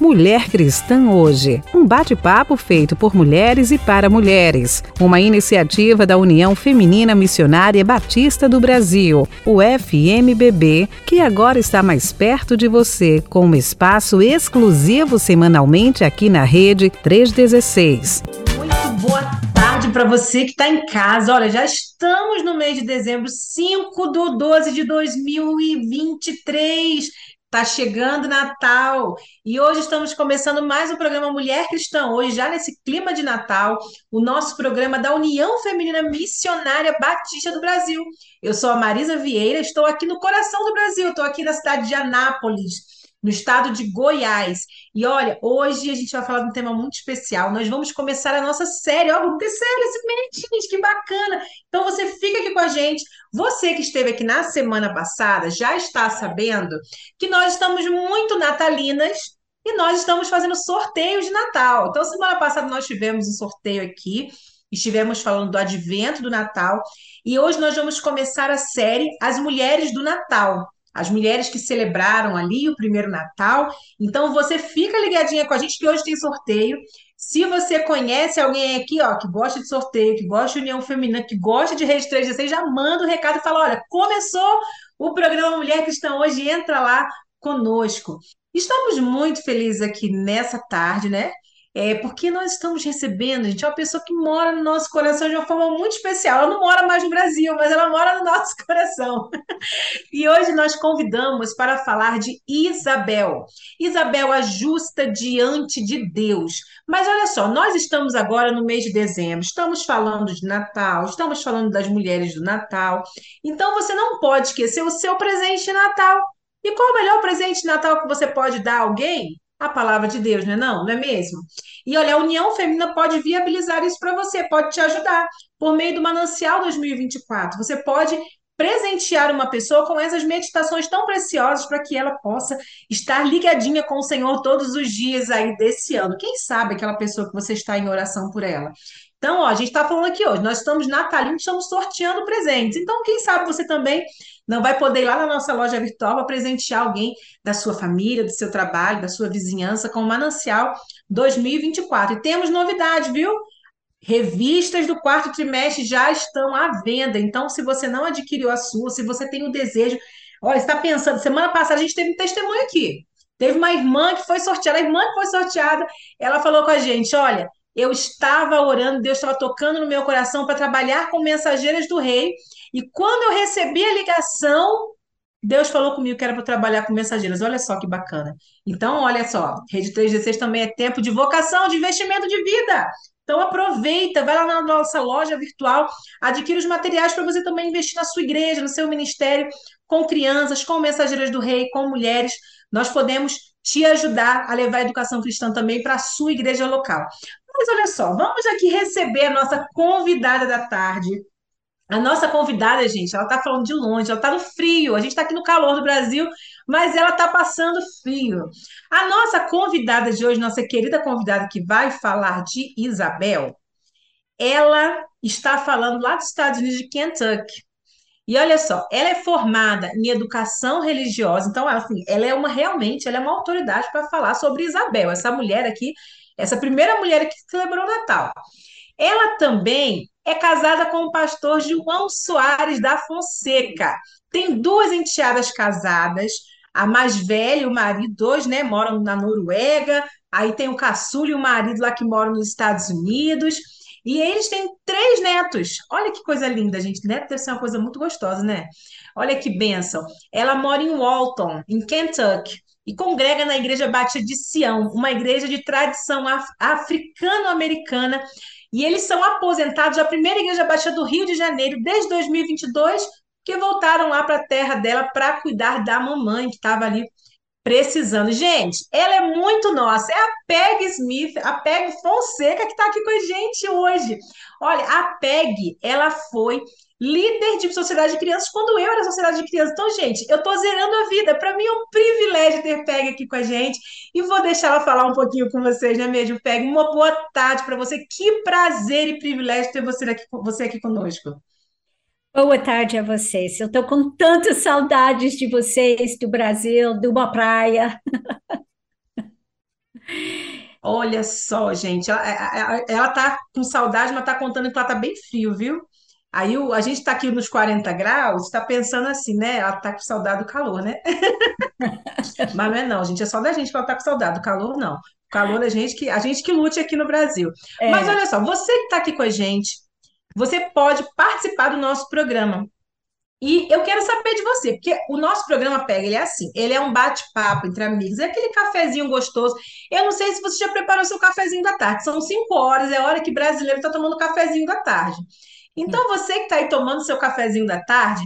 Mulher Cristã Hoje, um bate-papo feito por mulheres e para mulheres, uma iniciativa da União Feminina Missionária Batista do Brasil, o FMBB, que agora está mais perto de você, com um espaço exclusivo semanalmente aqui na Rede 316. Muito boa tarde para você que está em casa. Olha, já estamos no mês de dezembro, 5 do 12 de 2023. Tá chegando Natal e hoje estamos começando mais um programa Mulher Cristã. Hoje, já nesse clima de Natal, o nosso programa da União Feminina Missionária Batista do Brasil. Eu sou a Marisa Vieira, estou aqui no coração do Brasil, estou aqui na cidade de Anápolis no estado de Goiás. E olha, hoje a gente vai falar de um tema muito especial. Nós vamos começar a nossa série. Ó, vamos ter série esse mês, que bacana. Então você fica aqui com a gente. Você que esteve aqui na semana passada já está sabendo que nós estamos muito natalinas e nós estamos fazendo sorteio de Natal. Então, semana passada nós tivemos um sorteio aqui. Estivemos falando do advento do Natal e hoje nós vamos começar a série As Mulheres do Natal as mulheres que celebraram ali o primeiro Natal. Então você fica ligadinha com a gente que hoje tem sorteio. Se você conhece alguém aqui, ó, que gosta de sorteio, que gosta de união feminina, que gosta de Rede 316, já manda o um recado e fala: olha, começou o programa Mulher Cristã hoje, entra lá conosco. Estamos muito felizes aqui nessa tarde, né? É porque nós estamos recebendo, gente, uma pessoa que mora no nosso coração de uma forma muito especial. Ela não mora mais no Brasil, mas ela mora no nosso coração. E hoje nós convidamos para falar de Isabel. Isabel, a justa diante de Deus. Mas olha só, nós estamos agora no mês de dezembro, estamos falando de Natal, estamos falando das mulheres do Natal. Então você não pode esquecer o seu presente de Natal. E qual o melhor presente de Natal que você pode dar a alguém? A palavra de Deus, não é não? Não é mesmo? E olha, a União Feminina pode viabilizar isso para você, pode te ajudar por meio do Manancial 2024. Você pode presentear uma pessoa com essas meditações tão preciosas para que ela possa estar ligadinha com o Senhor todos os dias aí desse ano. Quem sabe aquela pessoa que você está em oração por ela. Então, ó, a gente está falando aqui hoje, nós estamos natalinos, estamos sorteando presentes. Então, quem sabe você também não vai poder ir lá na nossa loja virtual para presentear alguém da sua família, do seu trabalho, da sua vizinhança com o Manancial 2024. E temos novidade, viu? Revistas do quarto trimestre já estão à venda. Então, se você não adquiriu a sua, se você tem o desejo, olha, está pensando, semana passada a gente teve um testemunho aqui. Teve uma irmã que foi sorteada, a irmã que foi sorteada, ela falou com a gente: olha, eu estava orando, Deus estava tocando no meu coração para trabalhar com mensageiras do rei. E quando eu recebi a ligação, Deus falou comigo que era para trabalhar com mensageiras. Olha só que bacana. Então, olha só, Rede 316 também é tempo de vocação, de investimento de vida. Então aproveita, vai lá na nossa loja virtual, adquira os materiais para você também investir na sua igreja, no seu ministério, com crianças, com mensageiras do rei, com mulheres. Nós podemos te ajudar a levar a educação cristã também para a sua igreja local. Mas olha só, vamos aqui receber a nossa convidada da tarde. A nossa convidada, gente, ela está falando de longe, ela está no frio. A gente está aqui no calor do Brasil, mas ela está passando frio. A nossa convidada de hoje, nossa querida convidada que vai falar de Isabel, ela está falando lá dos Estados Unidos de Kentucky. E olha só, ela é formada em educação religiosa, então assim, ela é uma realmente, ela é uma autoridade para falar sobre Isabel, essa mulher aqui essa primeira mulher que celebrou o Natal. Ela também é casada com o pastor João Soares da Fonseca. Tem duas enteadas casadas, a mais velha o marido, dois, né, moram na Noruega. Aí tem o caçula e o marido lá que moram nos Estados Unidos. E eles têm três netos. Olha que coisa linda, gente. Neto deve ser uma coisa muito gostosa, né? Olha que bênção. Ela mora em Walton, em Kentucky e congrega na Igreja Batista de Sião, uma igreja de tradição af africano-americana. E eles são aposentados da primeira Igreja Batista do Rio de Janeiro desde 2022, que voltaram lá para a terra dela para cuidar da mamãe que estava ali precisando. Gente, ela é muito nossa. É a Peg Smith, a Peg Fonseca que está aqui com a gente hoje. Olha, a Peg, ela foi líder de sociedade de crianças quando eu era sociedade de crianças. Então, gente, eu estou zerando a vida. Para mim é um privilégio ter Peg aqui com a gente. E vou deixar ela falar um pouquinho com vocês, né mesmo, Peg? Uma boa tarde para você. Que prazer e privilégio ter você aqui, você aqui conosco. Boa tarde a vocês. Eu estou com tantas saudades de vocês, do Brasil, de uma praia. Olha só, gente, ela, ela, ela tá com saudade, mas tá contando que ela tá bem frio, viu? Aí o, a gente tá aqui nos 40 graus, tá pensando assim, né? Ela tá com saudade do calor, né? Mas não é não, gente, é só da gente que ela tá com saudade, do calor não. O calor é a gente que, a gente que lute aqui no Brasil. Mas É, olha só, você que tá aqui com a gente, você pode participar do nosso programa. E eu quero saber de você, porque o nosso programa Pega, ele é assim, ele é um bate-papo entre amigos, é aquele cafezinho gostoso. Eu não sei se você já preparou seu cafezinho da tarde, são cinco horas, é a hora que brasileiro está tomando cafezinho da tarde. Então, você que está aí tomando seu cafezinho da tarde,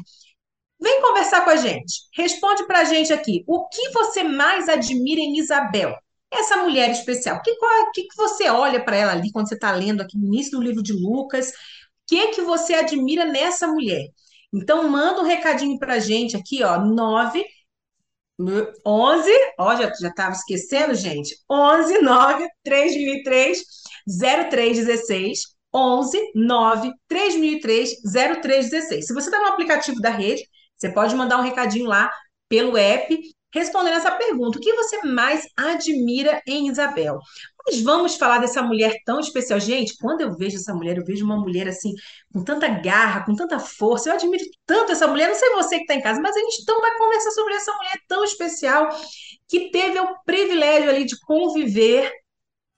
vem conversar com a gente. Responde para a gente aqui, o que você mais admira em Isabel? Essa mulher especial, que, qual, que, que você olha para ela ali quando você está lendo aqui no início do livro de Lucas? que é que você admira nessa mulher? Então, manda um recadinho pra gente aqui, ó, 9 11, ó, já já estava esquecendo, gente. 11 9 3003 0316 11 9 3003 0316. Se você está no aplicativo da rede, você pode mandar um recadinho lá pelo app respondendo essa pergunta: o que você mais admira em Isabel? Mas vamos falar dessa mulher tão especial. Gente, quando eu vejo essa mulher, eu vejo uma mulher assim, com tanta garra, com tanta força. Eu admiro tanto essa mulher. Não sei você que está em casa, mas a gente então vai conversar sobre essa mulher tão especial que teve o privilégio ali de conviver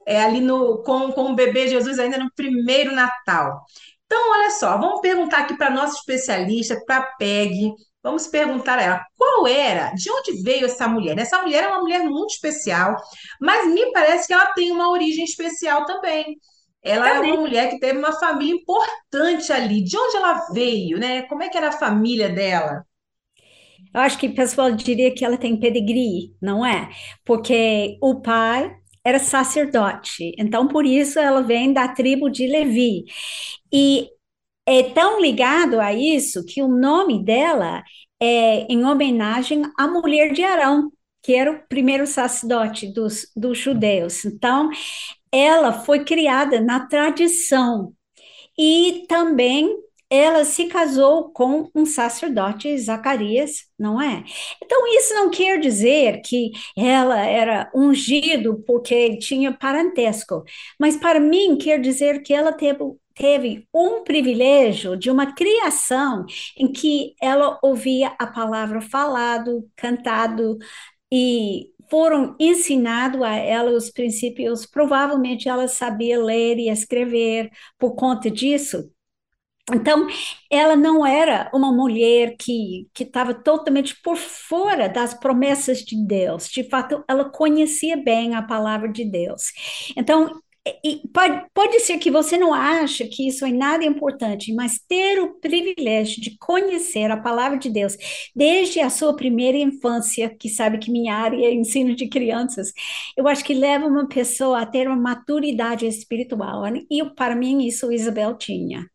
é, ali no, com, com o bebê Jesus ainda no primeiro Natal. Então, olha só, vamos perguntar aqui para a nossa especialista, para a Peg. Vamos perguntar a ela qual era, de onde veio essa mulher? Essa mulher é uma mulher muito especial, mas me parece que ela tem uma origem especial também. Ela é uma também. mulher que teve uma família importante ali. De onde ela veio, né? Como é que era a família dela? Eu acho que o pessoal diria que ela tem pedigree, não é? Porque o pai era sacerdote, então por isso ela vem da tribo de Levi. E é tão ligado a isso que o nome dela é em homenagem à mulher de Arão, que era o primeiro sacerdote dos, dos judeus. Então, ela foi criada na tradição e também ela se casou com um sacerdote, Zacarias, não é? Então, isso não quer dizer que ela era ungido porque tinha parentesco, mas para mim quer dizer que ela teve, teve um privilégio de uma criação em que ela ouvia a palavra falado, cantado e foram ensinados a ela os princípios, provavelmente ela sabia ler e escrever por conta disso. Então, ela não era uma mulher que estava totalmente por fora das promessas de Deus. De fato, ela conhecia bem a palavra de Deus. Então, pode, pode ser que você não ache que isso é nada importante, mas ter o privilégio de conhecer a palavra de Deus desde a sua primeira infância, que sabe que minha área é ensino de crianças, eu acho que leva uma pessoa a ter uma maturidade espiritual. E para mim, isso Isabel tinha.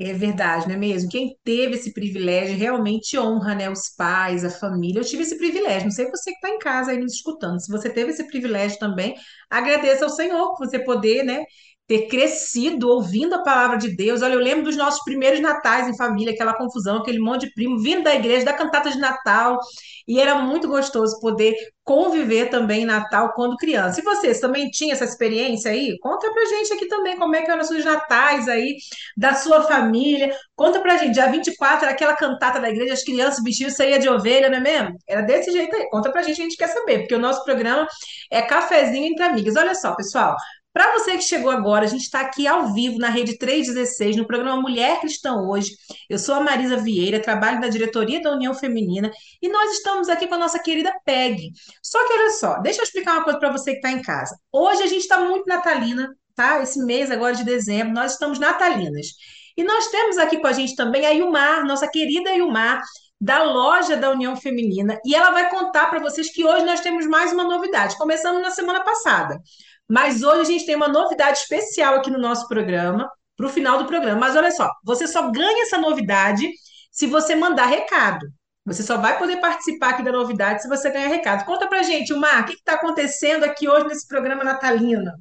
É verdade, não é mesmo? Quem teve esse privilégio realmente honra, né, os pais, a família. Eu tive esse privilégio, não sei você que está em casa aí nos escutando. Se você teve esse privilégio também, agradeça ao Senhor por você poder, né, ter crescido ouvindo a palavra de Deus. Olha, eu lembro dos nossos primeiros natais em família, aquela confusão, aquele monte de primo vindo da igreja, da cantata de Natal, e era muito gostoso poder conviver também em Natal quando criança. E vocês também tinham essa experiência aí? Conta pra gente aqui também como é que eram os seus natais aí da sua família. Conta pra gente, dia 24 era aquela cantata da igreja, as crianças vestiam saía de ovelha, não é mesmo? Era desse jeito aí. Conta pra gente, a gente quer saber, porque o nosso programa é cafezinho entre amigas. Olha só, pessoal. Para você que chegou agora, a gente está aqui ao vivo na Rede 316, no programa Mulher Cristã Hoje. Eu sou a Marisa Vieira, trabalho na diretoria da União Feminina e nós estamos aqui com a nossa querida Peg. Só que olha só, deixa eu explicar uma coisa para você que está em casa. Hoje a gente está muito natalina, tá? Esse mês agora de dezembro, nós estamos natalinas. E nós temos aqui com a gente também a Ilmar, nossa querida Ilmar, da loja da União Feminina, e ela vai contar para vocês que hoje nós temos mais uma novidade. Começamos na semana passada, mas hoje a gente tem uma novidade especial aqui no nosso programa, para o final do programa. Mas olha só, você só ganha essa novidade se você mandar recado. Você só vai poder participar aqui da novidade se você ganhar recado. Conta pra gente, Mar, o que está acontecendo aqui hoje nesse programa natalino?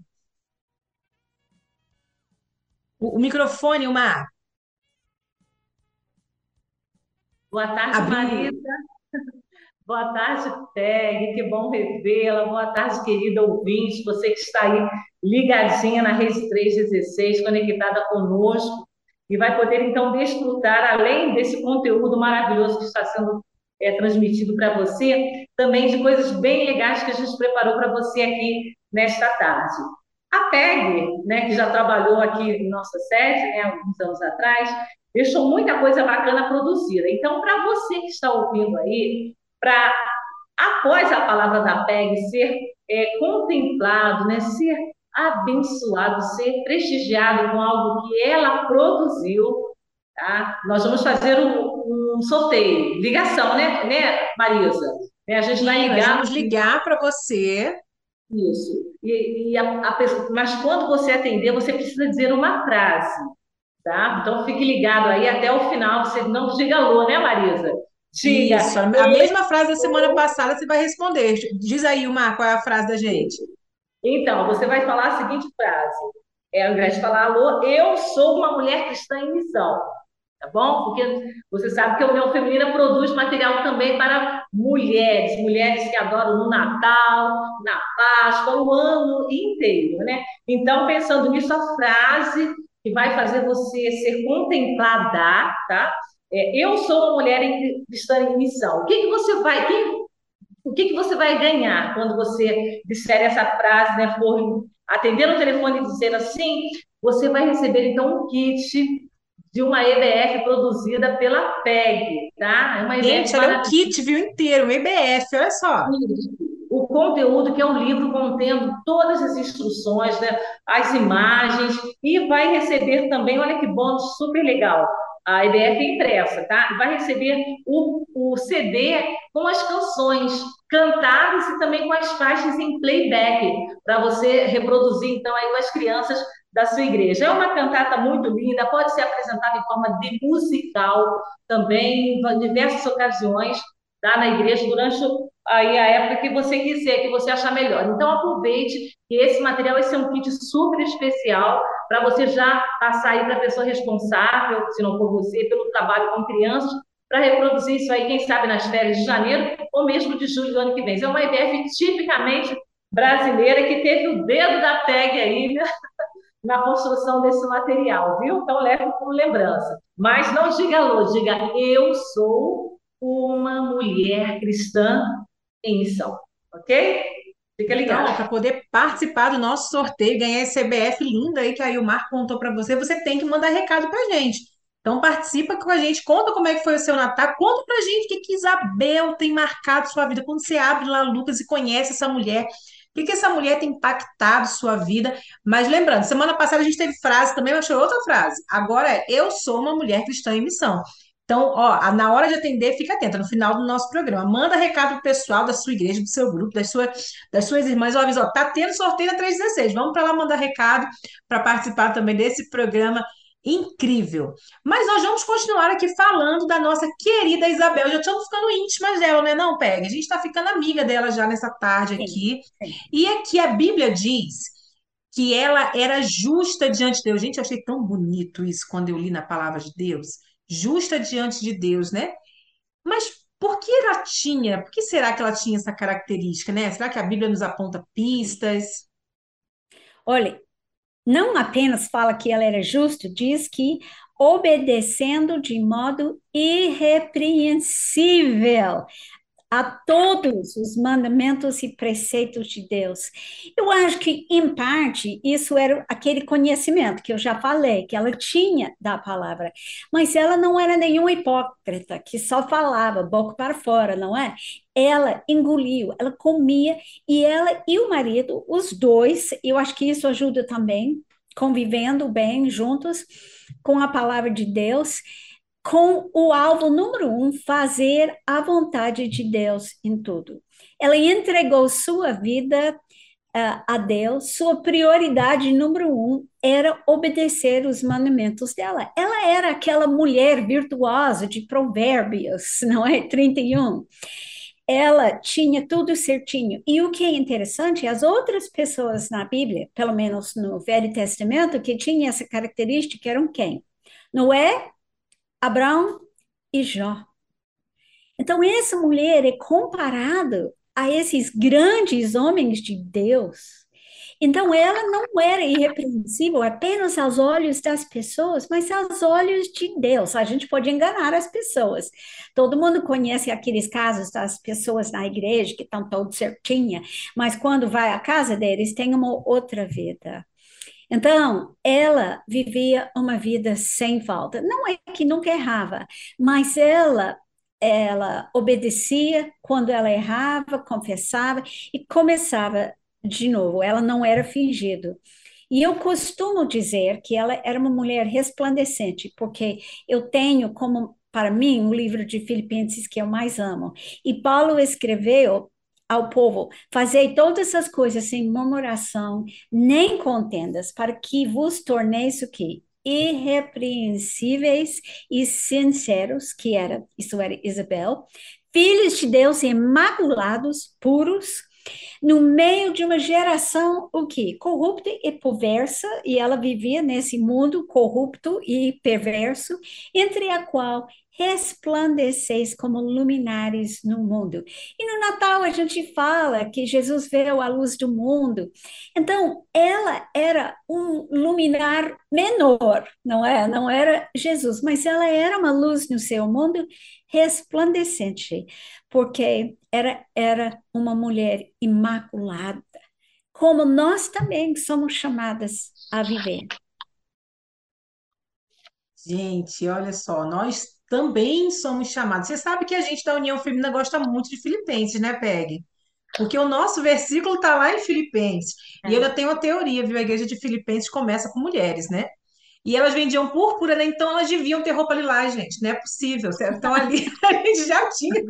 O, o microfone, Mar, Boa tarde, abriu. Marisa. Boa tarde, Peg, que bom revê-la. Boa tarde, querida ouvinte, você que está aí ligadinha na Rede 316, conectada conosco, e vai poder então desfrutar, além desse conteúdo maravilhoso que está sendo é, transmitido para você, também de coisas bem legais que a gente preparou para você aqui nesta tarde. A PEG, né, que já trabalhou aqui em nossa sede, né, alguns anos atrás, deixou muita coisa bacana produzida. Então, para você que está ouvindo aí, para após a palavra da PEG ser é, contemplado, né, ser abençoado, ser prestigiado com algo que ela produziu, tá? Nós vamos fazer um, um sorteio, ligação, né, né Marisa? É, a gente vai ligar. Nós vamos ligar para você. Isso. E, e a, a pessoa, mas quando você atender, você precisa dizer uma frase, tá? Então fique ligado aí até o final. Você não diga alô, né, Marisa? Diga. Isso, a mesma frase da semana passada você vai responder. Diz aí, uma qual é a frase da gente? Então, você vai falar a seguinte frase. É, ao invés de falar alô, eu sou uma mulher cristã em missão. Tá bom? Porque você sabe que a União Feminina produz material também para mulheres, mulheres que adoram no Natal, na Páscoa, o ano inteiro, né? Então, pensando nisso, a frase que vai fazer você ser contemplada, tá? É, eu sou uma mulher cristã em missão. O que, que você vai, que, o que, que você vai ganhar quando você disser essa frase, né? For atender o telefone e dizer assim, você vai receber então um kit de uma EBF produzida pela PEG, tá? É uma Gente, olha o kit, viu, inteiro, um EBF, olha só. O conteúdo, que é um livro contendo todas as instruções, né, as imagens, e vai receber também, olha que bônus super legal, a EBF impressa, tá? Vai receber o, o CD com as canções cantadas e também com as faixas em playback, para você reproduzir, então, aí com as crianças da sua igreja. É uma cantata muito linda, pode ser apresentada em forma de musical também, em diversas ocasiões, tá? na igreja, durante aí a época que você quiser, que você achar melhor. Então, aproveite que esse material, esse é um kit super especial para você já passar aí para a pessoa responsável, se não for você, pelo trabalho com crianças, para reproduzir isso aí, quem sabe nas férias de janeiro ou mesmo de julho do ano que vem. é uma IBF tipicamente brasileira que teve o dedo da tag aí né? na construção desse material, viu? Então leve como lembrança. Mas não diga alô, diga eu sou uma mulher cristã em missão, ok? Fica ligado. Então, para poder participar do nosso sorteio, ganhar esse CBF lindo aí que a Ilmar contou para você, você tem que mandar recado para gente. Então participa com a gente, conta como é que foi o seu Natal, conta pra gente o que, que Isabel tem marcado sua vida. Quando você abre lá Lucas e conhece essa mulher, o que, que essa mulher tem impactado sua vida? Mas lembrando, semana passada a gente teve frase também, eu achei outra frase. Agora é, eu sou uma mulher cristã em missão. Então, ó, na hora de atender, fica atenta, no final do nosso programa. Manda recado pro pessoal da sua igreja, do seu grupo, das, sua, das suas irmãs. Ó, avisa, ó, tá tendo sorteio na 316. Vamos para lá mandar recado para participar também desse programa incrível. Mas nós vamos continuar aqui falando da nossa querida Isabel. Já estamos ficando íntimas dela, né, não, Peg? A gente está ficando amiga dela já nessa tarde aqui. Sim, sim. E aqui a Bíblia diz que ela era justa diante de Deus. Gente, eu achei tão bonito isso quando eu li na palavra de Deus justa diante de Deus, né? Mas por que ela tinha, por que será que ela tinha essa característica, né? Será que a Bíblia nos aponta pistas? Olha, não apenas fala que ela era justa, diz que obedecendo de modo irrepreensível a todos os mandamentos e preceitos de Deus. Eu acho que, em parte, isso era aquele conhecimento que eu já falei, que ela tinha da palavra, mas ela não era nenhuma hipócrita que só falava boca para fora, não é? Ela engoliu, ela comia, e ela e o marido, os dois, eu acho que isso ajuda também, convivendo bem juntos com a palavra de Deus com o alvo número um, fazer a vontade de Deus em tudo. Ela entregou sua vida uh, a Deus, sua prioridade número um era obedecer os mandamentos dela. Ela era aquela mulher virtuosa de Provérbios, não é? 31 ela tinha tudo certinho. E o que é interessante, as outras pessoas na Bíblia, pelo menos no Velho Testamento, que tinham essa característica eram quem? Noé, Abraão e Jó. Então, essa mulher é comparada a esses grandes homens de Deus. Então, ela não era irrepreensível apenas aos olhos das pessoas, mas aos olhos de Deus. A gente pode enganar as pessoas. Todo mundo conhece aqueles casos das pessoas na igreja que estão todas certinhas, mas quando vai à casa deles, tem uma outra vida. Então, ela vivia uma vida sem falta. Não é que nunca errava, mas ela ela obedecia quando ela errava, confessava e começava de novo. Ela não era fingido. E eu costumo dizer que ela era uma mulher resplandecente, porque eu tenho como para mim o livro de Filipenses que eu mais amo. E Paulo escreveu ao povo: Fazei todas essas coisas sem murmuração, nem contendas, para que vos torneis o quê? Irrepreensíveis e sinceros, que era, isso era Isabel, filhos de Deus imaculados, puros, no meio de uma geração o que corrupta e perversa e ela vivia nesse mundo corrupto e perverso entre a qual resplandeceis como luminares no mundo. E no Natal a gente fala que Jesus veio à luz do mundo. Então, ela era um luminar menor, não é? Não era Jesus, mas ela era uma luz no seu mundo resplandecente, porque era, era uma mulher imaculada, como nós também somos chamadas a viver. Gente, olha só, nós também somos chamados. Você sabe que a gente da União Feminina gosta muito de Filipenses, né, Peg? Porque o nosso versículo está lá em Filipenses. É. E eu tenho uma teoria, viu? A igreja de Filipenses começa com mulheres, né? E elas vendiam púrpura, né? Então elas deviam ter roupa lilás, gente. Não é possível. Então ali a gente já tinha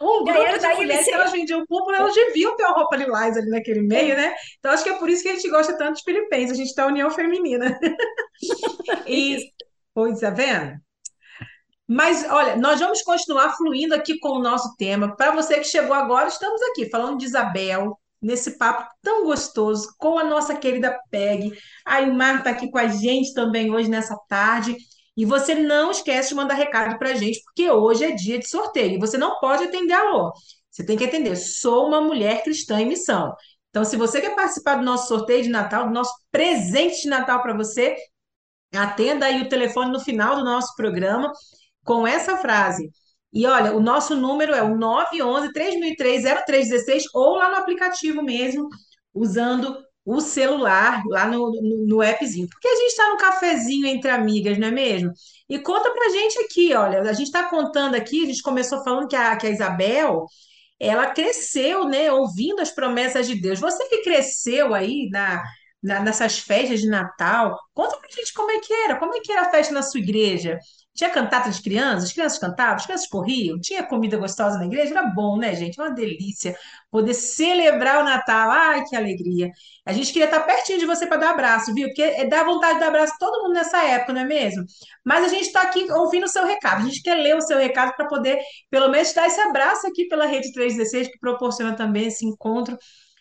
um grupo de mulheres que elas vendiam púrpura, elas deviam ter uma roupa lilás ali naquele meio, é. né? Então acho que é por isso que a gente gosta tanto de Filipenses. A gente está União Feminina. e, pois, tá vendo? Mas, olha, nós vamos continuar fluindo aqui com o nosso tema. Para você que chegou agora, estamos aqui falando de Isabel, nesse papo tão gostoso com a nossa querida Peg. A Ilmar está aqui com a gente também hoje nessa tarde. E você não esquece de mandar recado para a gente, porque hoje é dia de sorteio. E você não pode atender alô. Você tem que atender. Sou uma mulher cristã em missão. Então, se você quer participar do nosso sorteio de Natal, do nosso presente de Natal para você, atenda aí o telefone no final do nosso programa com essa frase. E olha, o nosso número é o 911-3003-0316 ou lá no aplicativo mesmo, usando o celular, lá no, no, no appzinho. Porque a gente está no cafezinho entre amigas, não é mesmo? E conta pra gente aqui, olha, a gente está contando aqui, a gente começou falando que a, que a Isabel, ela cresceu, né, ouvindo as promessas de Deus. Você que cresceu aí na, na, nessas festas de Natal, conta pra gente como é que era, como é que era a festa na sua igreja? Tinha cantata de crianças, as crianças cantavam, as crianças corriam, tinha comida gostosa na igreja, era bom, né, gente? Uma delícia poder celebrar o Natal. Ai, que alegria. A gente queria estar pertinho de você para dar abraço, viu? Porque é dá vontade de dar abraço a todo mundo nessa época, não é mesmo? Mas a gente está aqui ouvindo o seu recado. A gente quer ler o seu recado para poder, pelo menos, dar esse abraço aqui pela Rede 316, que proporciona também esse encontro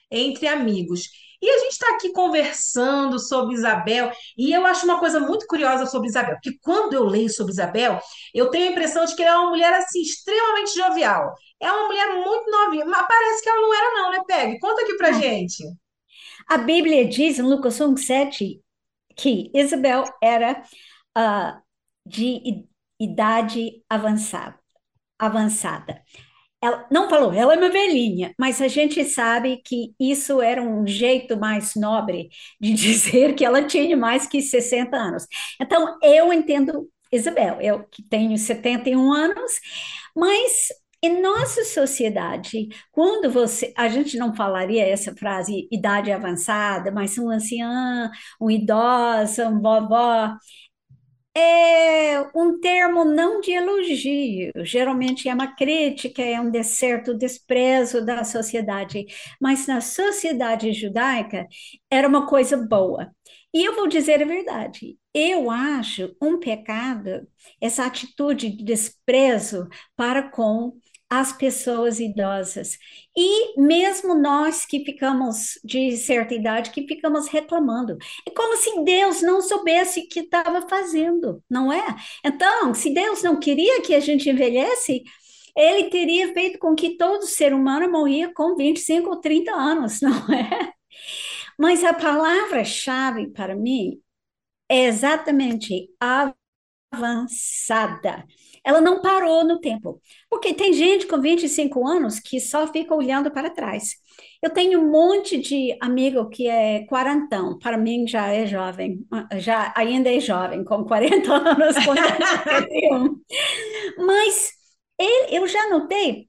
entre amigos. E a gente está aqui conversando sobre Isabel, e eu acho uma coisa muito curiosa sobre Isabel, porque quando eu leio sobre Isabel, eu tenho a impressão de que ela é uma mulher assim, extremamente jovial. É uma mulher muito novinha, mas parece que ela não era, não, né, Peg? Conta aqui pra gente. A Bíblia diz em Lucas 1, 7 que Isabel era uh, de idade avançada. avançada. Ela não falou, ela é uma velhinha, mas a gente sabe que isso era um jeito mais nobre de dizer que ela tinha mais que 60 anos. Então, eu entendo Isabel, eu que tenho 71 anos, mas em nossa sociedade, quando você, a gente não falaria essa frase idade avançada, mas um ancião, um idosa, um vovó, é um termo não de elogio, geralmente é uma crítica, é um certo desprezo da sociedade, mas na sociedade judaica era uma coisa boa. E eu vou dizer a verdade, eu acho um pecado essa atitude de desprezo para com as pessoas idosas. E mesmo nós que ficamos de certa idade, que ficamos reclamando. É como se Deus não soubesse o que estava fazendo, não é? Então, se Deus não queria que a gente envelhece, ele teria feito com que todo ser humano morria com 25 ou 30 anos, não é? Mas a palavra-chave para mim é exatamente avançada. Ela não parou no tempo. Porque tem gente com 25 anos que só fica olhando para trás. Eu tenho um monte de amigo que é quarentão, para mim já é jovem, já ainda é jovem, com 40 anos, 41. Mas eu já notei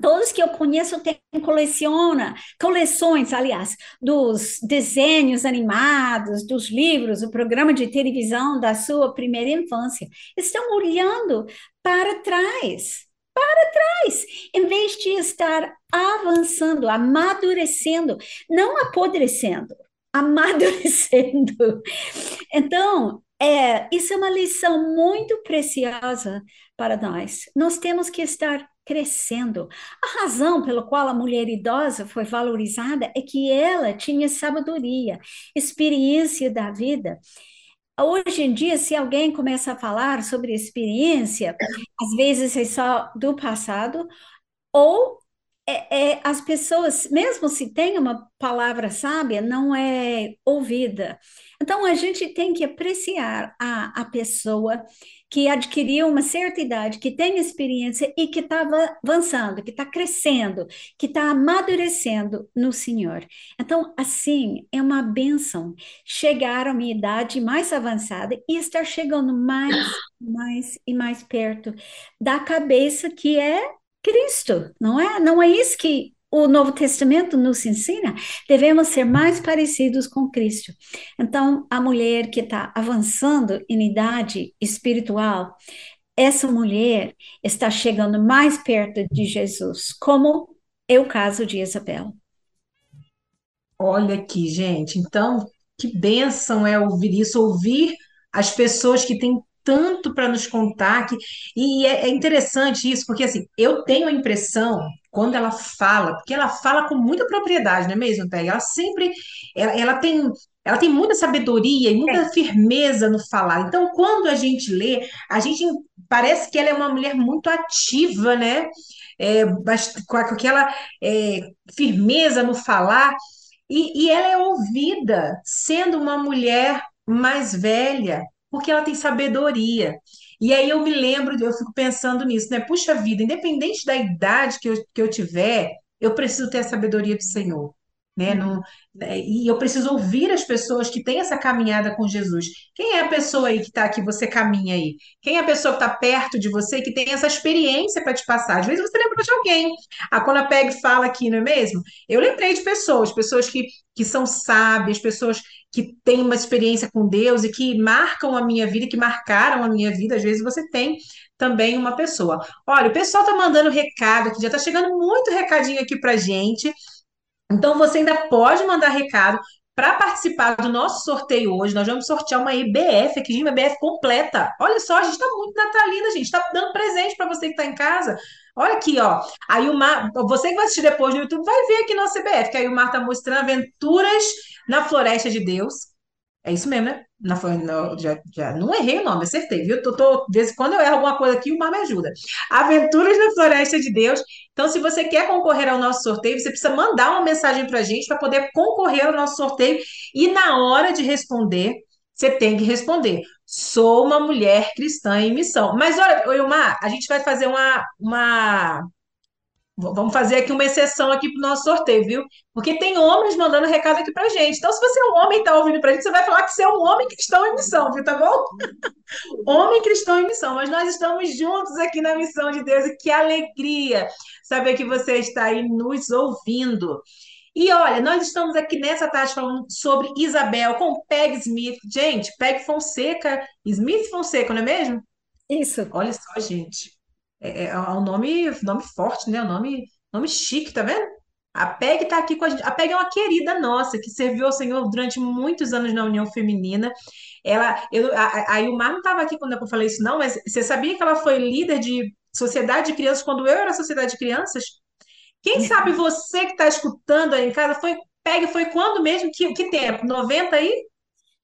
Todos que eu conheço têm coleciona, coleções, aliás, dos desenhos animados, dos livros, o programa de televisão da sua primeira infância. Estão olhando para trás, para trás, em vez de estar avançando, amadurecendo, não apodrecendo, amadurecendo. Então, é, isso é uma lição muito preciosa para nós. Nós temos que estar crescendo. A razão pela qual a mulher idosa foi valorizada é que ela tinha sabedoria, experiência da vida. Hoje em dia, se alguém começa a falar sobre experiência, às vezes é só do passado, ou é, é, as pessoas, mesmo se tem uma palavra sábia, não é ouvida. Então, a gente tem que apreciar a, a pessoa que adquiriu uma certa idade, que tem experiência e que está avançando, que está crescendo, que está amadurecendo no Senhor. Então, assim, é uma benção chegar a minha idade mais avançada e estar chegando mais, mais e mais perto da cabeça que é Cristo, não é? Não é isso que o Novo Testamento nos ensina? Devemos ser mais parecidos com Cristo. Então, a mulher que está avançando em idade espiritual, essa mulher está chegando mais perto de Jesus, como é o caso de Isabel. Olha aqui, gente. Então, que bênção é ouvir isso, ouvir as pessoas que têm tanto para nos contar que e é, é, interessante isso porque assim eu tenho a impressão quando ela fala porque ela fala com muita propriedade não é mesmo Peg? ela sempre ela, ela tem ela tem muita sabedoria e muita é. firmeza no falar então quando a gente lê a gente parece que ela é uma mulher muito ativa né é, com aquela é, firmeza no falar e, e ela é ouvida sendo uma mulher mais velha porque ela tem sabedoria. E aí eu me lembro, eu fico pensando nisso, né? Puxa vida, independente da idade que eu, que eu tiver, eu preciso ter a sabedoria do Senhor. Né? No, né? e eu preciso ouvir as pessoas que têm essa caminhada com Jesus. Quem é a pessoa aí que está que você caminha aí? Quem é a pessoa que está perto de você que tem essa experiência para te passar? Às vezes você lembra de alguém. A quando a Peg fala aqui, não é mesmo? Eu lembrei de pessoas, pessoas que, que são sábias, pessoas que têm uma experiência com Deus e que marcam a minha vida, que marcaram a minha vida. Às vezes você tem também uma pessoa. Olha, o pessoal está mandando recado aqui, já está chegando muito recadinho aqui para gente. Então você ainda pode mandar recado para participar do nosso sorteio hoje. Nós vamos sortear uma IBF aqui, uma IBF completa. Olha só, a gente está muito natalina, gente. Está dando presente para você que está em casa. Olha aqui, ó. Aí o você que vai assistir depois no YouTube vai ver aqui nosso IBF, que aí o Mar está mostrando aventuras na Floresta de Deus. É isso mesmo, né? Não, foi, não, já, já, não errei o nome, acertei, viu? Tô, tô, de vez em quando eu erro alguma coisa aqui, o mar me ajuda. Aventuras na Floresta de Deus. Então, se você quer concorrer ao nosso sorteio, você precisa mandar uma mensagem para a gente para poder concorrer ao nosso sorteio. E na hora de responder, você tem que responder. Sou uma mulher cristã em missão. Mas olha, Ilmar, a gente vai fazer uma, uma Vamos fazer aqui uma exceção aqui para o nosso sorteio, viu? Porque tem homens mandando recado aqui para gente. Então, se você é um homem e está ouvindo para a gente, você vai falar que você é um homem cristão em missão, viu? Tá bom? homem cristão em missão. Mas nós estamos juntos aqui na missão de Deus e que alegria saber que você está aí nos ouvindo. E olha, nós estamos aqui nessa tarde falando sobre Isabel com Peg Smith. Gente, Peg Fonseca, Smith Fonseca, não é mesmo? Isso. Olha só, gente. É, é, é um nome, nome forte, né? Um nome, nome chique, tá vendo? A PEG está aqui com a gente. A PEG é uma querida nossa que serviu ao Senhor durante muitos anos na União Feminina. Ela, eu, a, a Ilmar não estava aqui quando eu falei isso, não, mas você sabia que ela foi líder de sociedade de crianças quando eu era sociedade de crianças? Quem sabe você que está escutando aí em casa foi PEG foi quando mesmo? Que, que tempo? 90 aí?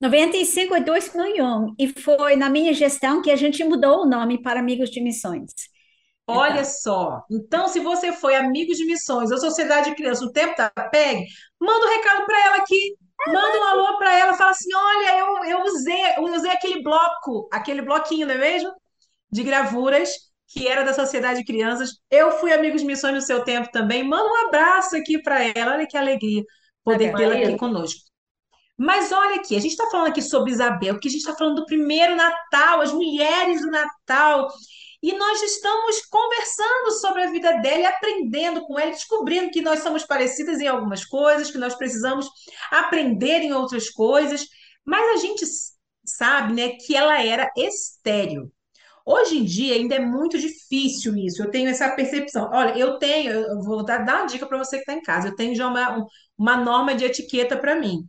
95 e 2001. E foi na minha gestão que a gente mudou o nome para Amigos de Missões. Olha só. Então, se você foi Amigos de Missões ou Sociedade de Criança no tempo da PEG, manda um recado para ela aqui. Manda um alô para ela, fala assim: olha, eu, eu usei, eu usei aquele bloco, aquele bloquinho, não é mesmo? De gravuras, que era da Sociedade de Crianças. Eu fui Amigos de Missões no seu tempo também. Manda um abraço aqui para ela. Olha que alegria poder tê-la aqui conosco. Mas olha aqui, a gente está falando aqui sobre Isabel, que a gente está falando do primeiro Natal, as mulheres do Natal. E nós estamos conversando sobre a vida dela aprendendo com ela, descobrindo que nós somos parecidas em algumas coisas, que nós precisamos aprender em outras coisas. Mas a gente sabe, né, que ela era estéril. Hoje em dia ainda é muito difícil isso. Eu tenho essa percepção. Olha, eu tenho, eu vou dar, dar uma dica para você que está em casa. Eu tenho já uma, uma norma de etiqueta para mim.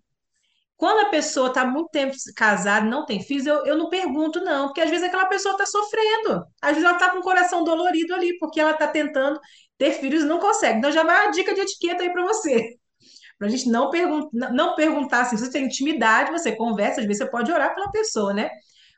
Quando a pessoa está muito tempo casada, não tem filhos, eu, eu não pergunto, não, porque às vezes aquela pessoa está sofrendo. Às vezes ela está com o coração dolorido ali, porque ela está tentando ter filhos e não consegue. Então já vai a dica de etiqueta aí para você. Para a gente não, pergun não perguntar assim, se você tem intimidade, você conversa, às vezes você pode orar pela pessoa, né?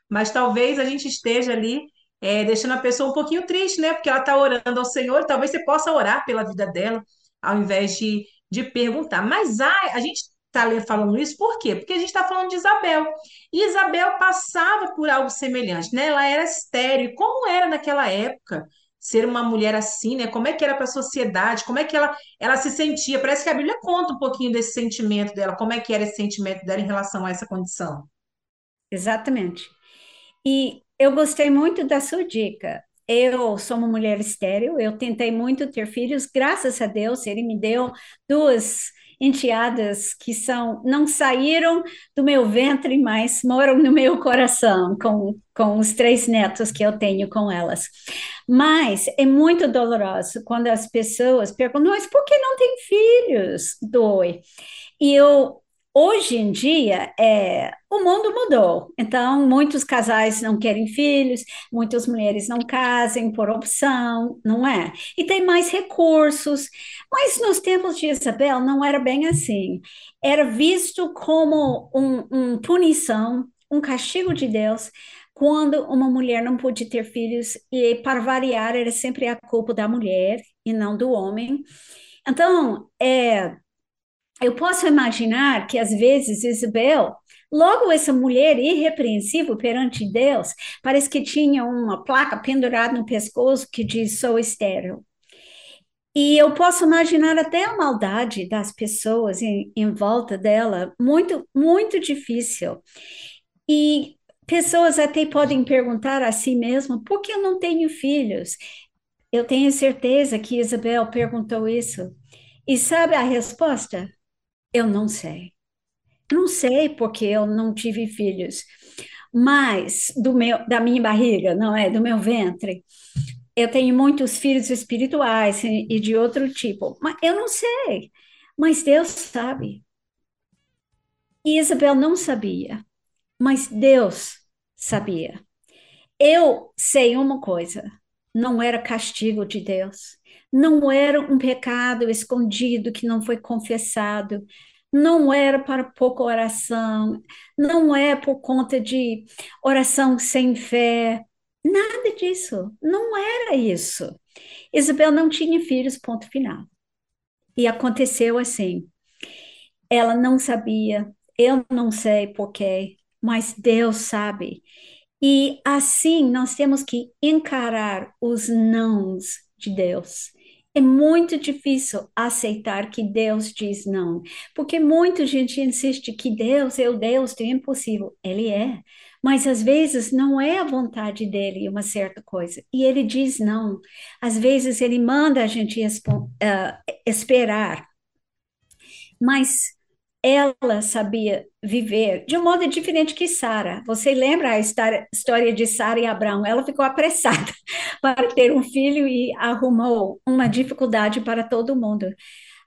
Mas talvez a gente esteja ali é, deixando a pessoa um pouquinho triste, né? Porque ela está orando ao Senhor, talvez você possa orar pela vida dela, ao invés de, de perguntar. Mas ah, a gente está falando isso por quê? Porque a gente está falando de Isabel. E Isabel passava por algo semelhante, né? Ela era estéreo. E como era naquela época ser uma mulher assim, né? Como é que era para a sociedade? Como é que ela, ela se sentia? Parece que a Bíblia conta um pouquinho desse sentimento dela, como é que era esse sentimento dela em relação a essa condição. Exatamente. E eu gostei muito da sua dica. Eu sou uma mulher estéril, eu tentei muito ter filhos, graças a Deus, ele me deu duas enteadas que são não saíram do meu ventre, mas moram no meu coração com, com os três netos que eu tenho com elas. Mas é muito doloroso quando as pessoas perguntam, mas por que não tem filhos? Doi. E eu Hoje em dia, é, o mundo mudou. Então, muitos casais não querem filhos, muitas mulheres não casam por opção, não é? E tem mais recursos. Mas nos tempos de Isabel não era bem assim. Era visto como uma um punição, um castigo de Deus, quando uma mulher não pôde ter filhos, e para variar, era sempre a culpa da mulher e não do homem. Então, é eu posso imaginar que às vezes Isabel, logo essa mulher irrepreensível perante Deus, parece que tinha uma placa pendurada no pescoço que diz sou estéril. E eu posso imaginar até a maldade das pessoas em, em volta dela, muito, muito difícil. E pessoas até podem perguntar a si mesmas: por que eu não tenho filhos? Eu tenho certeza que Isabel perguntou isso. E sabe a resposta? Eu não sei. Não sei porque eu não tive filhos, mas do meu, da minha barriga, não é? Do meu ventre. Eu tenho muitos filhos espirituais e de outro tipo, mas eu não sei. Mas Deus sabe. E Isabel não sabia, mas Deus sabia. Eu sei uma coisa: não era castigo de Deus não era um pecado escondido que não foi confessado, não era para pouca oração, não é por conta de oração sem fé, nada disso, não era isso. Isabel não tinha filhos, ponto final. E aconteceu assim. Ela não sabia, eu não sei porquê, mas Deus sabe. E assim nós temos que encarar os nãos de Deus. É muito difícil aceitar que Deus diz não, porque muita gente insiste que Deus é o Deus do impossível. Ele é, mas às vezes não é a vontade dele uma certa coisa, e ele diz não. Às vezes ele manda a gente uh, esperar, mas ela sabia viver de um modo diferente que Sara. Você lembra a história de Sara e Abraão? Ela ficou apressada para ter um filho e arrumou uma dificuldade para todo mundo.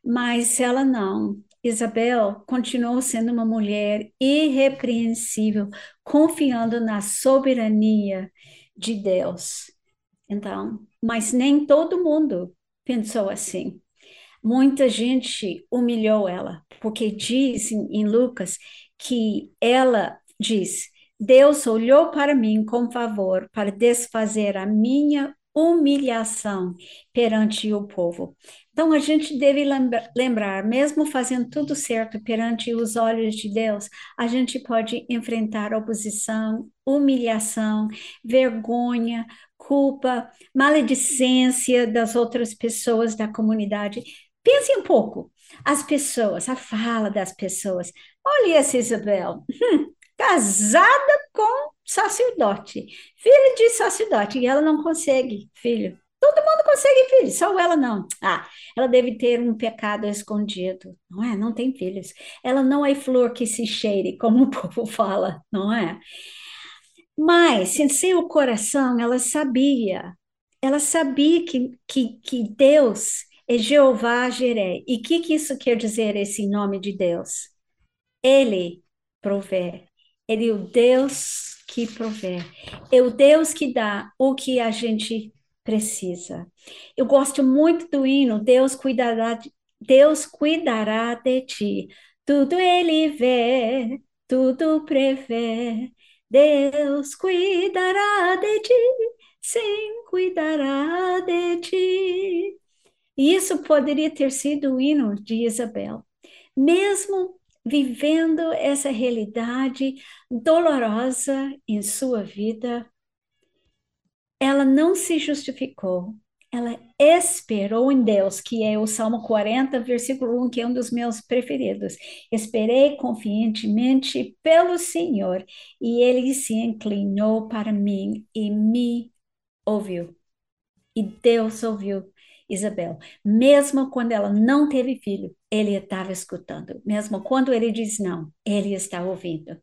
Mas ela não. Isabel continuou sendo uma mulher irrepreensível, confiando na soberania de Deus. Então, mas nem todo mundo pensou assim. Muita gente humilhou ela, porque diz em, em Lucas que ela diz: Deus olhou para mim com favor para desfazer a minha humilhação perante o povo. Então, a gente deve lembrar, mesmo fazendo tudo certo perante os olhos de Deus, a gente pode enfrentar oposição, humilhação, vergonha, culpa, maledicência das outras pessoas da comunidade. Pense um pouco, as pessoas, a fala das pessoas. Olha essa Isabel, hum, casada com sacerdote, filha de sacerdote, e ela não consegue filho. Todo mundo consegue filho, só ela não. Ah, ela deve ter um pecado escondido, não é? Não tem filhos. Ela não é flor que se cheire, como o povo fala, não é? Mas, em seu coração, ela sabia, ela sabia que, que, que Deus é Jeová Jiré. E o que, que isso quer dizer, esse nome de Deus? Ele provê. Ele é o Deus que provê. É o Deus que dá o que a gente precisa. Eu gosto muito do hino, Deus cuidará de, Deus cuidará de ti. Tudo ele vê, tudo prevê. Deus cuidará de ti, sim, cuidará de ti. E isso poderia ter sido o hino de Isabel. Mesmo vivendo essa realidade dolorosa em sua vida, ela não se justificou, ela esperou em Deus, que é o Salmo 40, versículo 1, que é um dos meus preferidos. Esperei confiantemente pelo Senhor, e ele se inclinou para mim e me ouviu. E Deus ouviu Isabel. Mesmo quando ela não teve filho, ele estava escutando. Mesmo quando ele diz não, ele está ouvindo.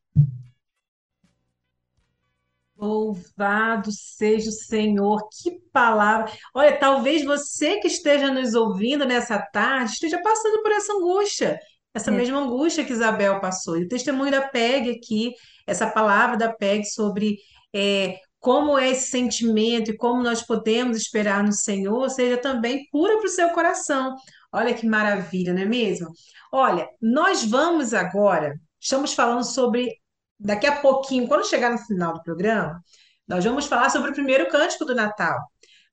Louvado seja o Senhor, que palavra. Olha, talvez você que esteja nos ouvindo nessa tarde esteja passando por essa angústia, essa é. mesma angústia que Isabel passou. E o testemunho da PEG aqui, essa palavra da PEG sobre é, como é esse sentimento e como nós podemos esperar no Senhor, seja também cura para o seu coração. Olha que maravilha, não é mesmo? Olha, nós vamos agora, estamos falando sobre daqui a pouquinho, quando chegar no final do programa, nós vamos falar sobre o primeiro cântico do Natal.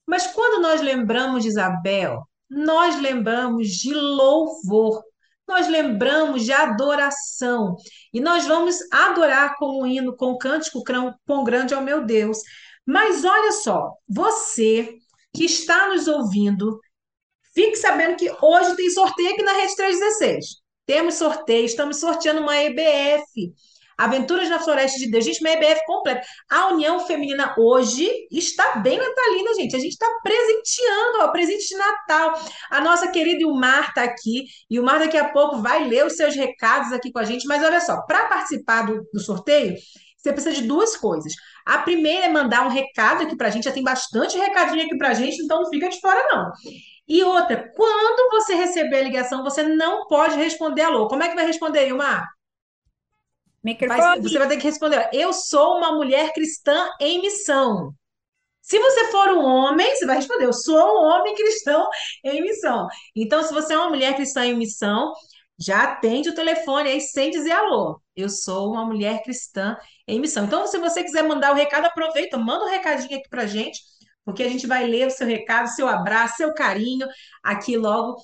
Mas quando nós lembramos de Isabel, nós lembramos de louvor, nós lembramos de adoração. E nós vamos adorar com o hino, com o cântico Quão Grande é o meu Deus. Mas olha só, você que está nos ouvindo, fique sabendo que hoje tem sorteio aqui na Rede 316. Temos sorteio, estamos sorteando uma EBF. Aventuras na Floresta de Deus. Gente, uma EBF completa. A União Feminina hoje está bem natalina, gente. A gente está presenteando, ó, presente de Natal. A nossa querida Ilmar está aqui. E o Mar daqui a pouco vai ler os seus recados aqui com a gente. Mas olha só, para participar do, do sorteio, você precisa de duas coisas. A primeira é mandar um recado aqui para a gente. Já tem bastante recadinho aqui para a gente, então não fica de fora, não. E outra, quando você receber a ligação, você não pode responder alô. Como é que vai responder, Ilmar? Vai, você vai ter que responder: eu sou uma mulher cristã em missão. Se você for um homem, você vai responder: eu sou um homem cristão em missão. Então, se você é uma mulher cristã em missão, já atende o telefone aí sem dizer alô. Eu sou uma mulher cristã em missão. Então, se você quiser mandar o recado, aproveita, manda um recadinho aqui pra gente, porque a gente vai ler o seu recado, seu abraço, seu carinho aqui logo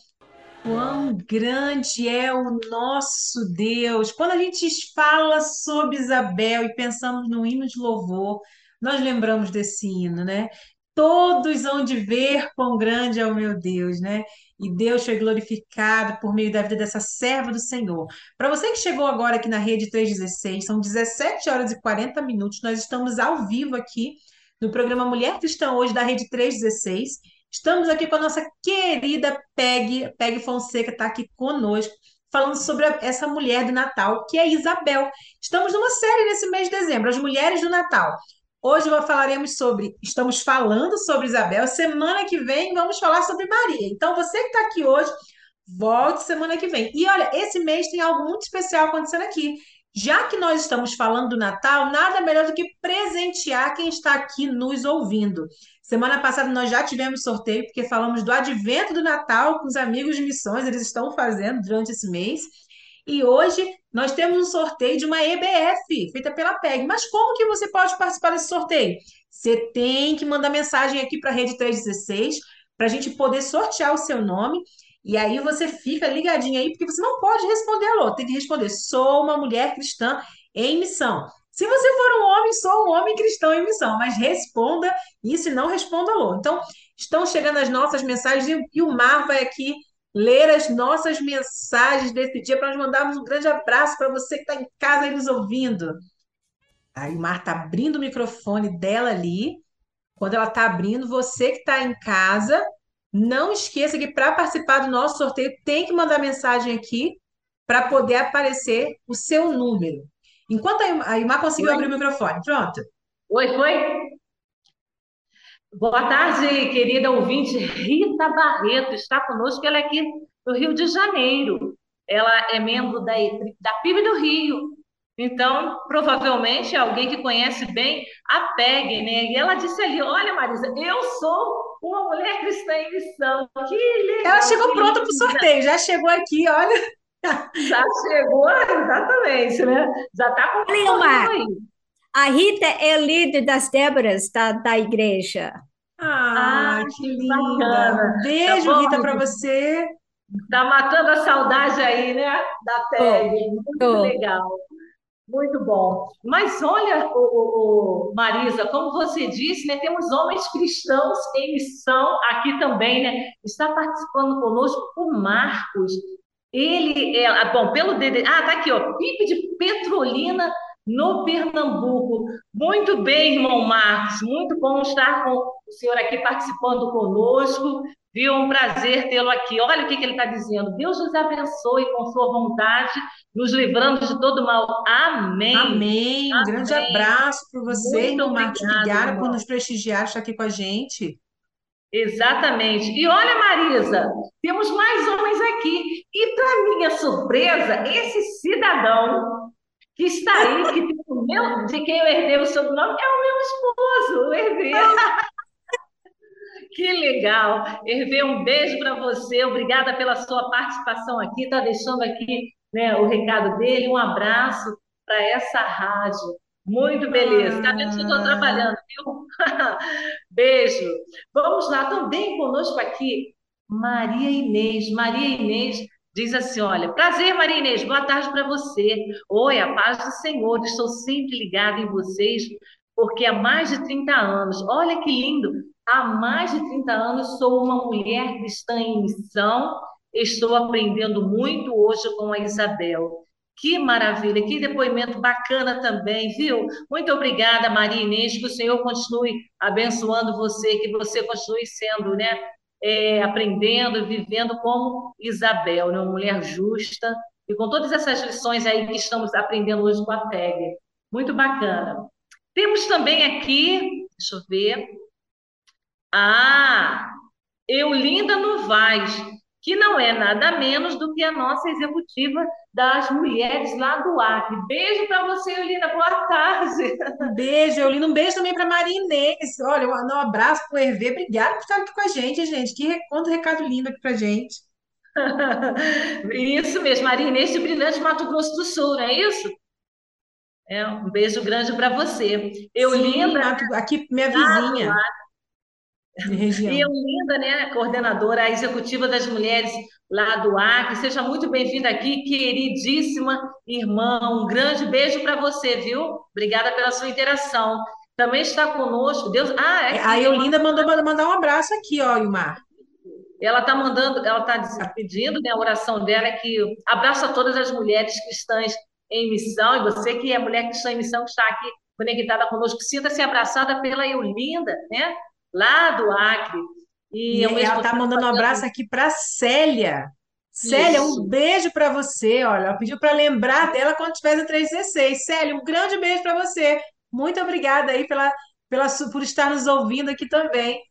Quão grande é o nosso Deus! Quando a gente fala sobre Isabel e pensamos no hino de louvor, nós lembramos desse hino, né? Todos hão de ver quão grande é o meu Deus, né? E Deus foi glorificado por meio da vida dessa serva do Senhor. Para você que chegou agora aqui na Rede 316, são 17 horas e 40 minutos, nós estamos ao vivo aqui no programa Mulher Cristã hoje da Rede 316. Estamos aqui com a nossa querida Peg, Peg Fonseca está aqui conosco, falando sobre essa mulher do Natal, que é Isabel. Estamos numa série nesse mês de dezembro, As Mulheres do Natal. Hoje falaremos sobre, estamos falando sobre Isabel, semana que vem vamos falar sobre Maria. Então, você que está aqui hoje, volte semana que vem. E olha, esse mês tem algo muito especial acontecendo aqui. Já que nós estamos falando do Natal, nada melhor do que presentear quem está aqui nos ouvindo. Semana passada nós já tivemos sorteio, porque falamos do advento do Natal com os amigos de missões, eles estão fazendo durante esse mês. E hoje nós temos um sorteio de uma EBF, feita pela PEG. Mas como que você pode participar desse sorteio? Você tem que mandar mensagem aqui para a Rede 316 para a gente poder sortear o seu nome. E aí você fica ligadinho aí, porque você não pode responder alô, tem que responder: sou uma mulher cristã em missão. Se você for um homem, sou um homem cristão em missão, mas responda isso e não responda alô. Então, estão chegando as nossas mensagens e o Mar vai aqui ler as nossas mensagens desse dia para nós mandarmos um grande abraço para você que está em casa aí nos ouvindo. Aí o Mar está abrindo o microfone dela ali. Quando ela está abrindo, você que está em casa, não esqueça que para participar do nosso sorteio tem que mandar mensagem aqui para poder aparecer o seu número. Enquanto a Ilmar conseguiu Oi. abrir o microfone, pronto. Oi, foi? Boa tarde, querida ouvinte. Rita Barreto está conosco, ela é aqui do Rio de Janeiro. Ela é membro da, da PIB do Rio. Então, provavelmente, alguém que conhece bem a PEG, né? E ela disse ali: Olha, Marisa, eu sou uma mulher cristã em missão. Que legal. Ela chegou pronta para o sorteio, já chegou aqui, olha. Já chegou, exatamente, né? Já está com aí. A Rita é líder das Déboras da, da igreja. Ah, ah que linda! Bacana. Beijo, tá Rita, para você. Tá matando a saudade aí, né? Da pele. Muito oh. legal. Muito bom. Mas olha, o, o, o, Marisa, como você disse, né, temos homens cristãos em missão aqui também, né? Está participando conosco o Marcos. Ele é, ah, bom, pelo DD, ah, tá aqui, ó, Pipe de Petrolina no Pernambuco. Muito bem, irmão Marcos, muito bom estar com o senhor aqui participando conosco. Viu? Um prazer tê-lo aqui. Olha o que, que ele está dizendo. Deus nos abençoe com sua vontade, nos livrando de todo mal. Amém. Amém. Um Amém. grande abraço para você, Muito irmão Marcos. Obrigada por nos prestigiar, estar aqui com a gente. Exatamente. E olha, Marisa, temos mais homens aqui. E, para minha surpresa, esse cidadão que está aí, que tem o meu, de quem eu herdei o sobrenome, é o meu esposo, o Hervé. Que legal! Hervé, um beijo para você. Obrigada pela sua participação aqui. Está deixando aqui né, o recado dele. Um abraço para essa rádio. Muito beleza. Tá vendo que eu estou trabalhando, viu? beijo. Vamos lá, também conosco aqui, Maria Inês. Maria Inês Diz assim: olha, prazer, Maria Inês, boa tarde para você. Oi, a paz do Senhor, estou sempre ligada em vocês, porque há mais de 30 anos, olha que lindo, há mais de 30 anos sou uma mulher cristã em missão, estou aprendendo muito hoje com a Isabel. Que maravilha, que depoimento bacana também, viu? Muito obrigada, Maria Inês, que o Senhor continue abençoando você, que você continue sendo, né, é, aprendendo, vivendo como Isabel, né? uma mulher justa, e com todas essas lições aí que estamos aprendendo hoje com a PEG. Muito bacana. Temos também aqui, deixa eu ver. Ah, Eulinda Novaes que não é nada menos do que a nossa executiva das mulheres lá do Acre. Beijo para você, Eulina. Boa tarde. Beijo, Eulina. Um beijo também para Maria Inês. Olha, um abraço para o Hervé. Obrigada por estar aqui com a gente, gente. Que conta recado lindo aqui para gente. isso mesmo, Maria Inês de Brilhante, Mato Grosso do Sul, não é isso? É, um beijo grande para você. Eulinda. Sim, aqui, minha vizinha. Região. E Eulinda, né, coordenadora executiva das mulheres lá do Acre, seja muito bem-vinda aqui, queridíssima irmã. Um grande beijo para você, viu? Obrigada pela sua interação. Também está conosco, Deus. Ah, é a Eulinda mandou mandar um abraço aqui, ó, Ilmar. Ela está mandando, ela está pedindo, né, a oração dela é que abraça todas as mulheres cristãs em missão, e você que é mulher cristã em missão, que está aqui conectada conosco, sinta-se abraçada pela Eulinda, né? Lá do Acre. E, e ela está mandando um abraço aqui para Célia. Célia, Isso. um beijo para você. Olha, ela pediu para lembrar dela quando tiver no 316. Célia, um grande beijo para você. Muito obrigada aí pela, pela, por estar nos ouvindo aqui também.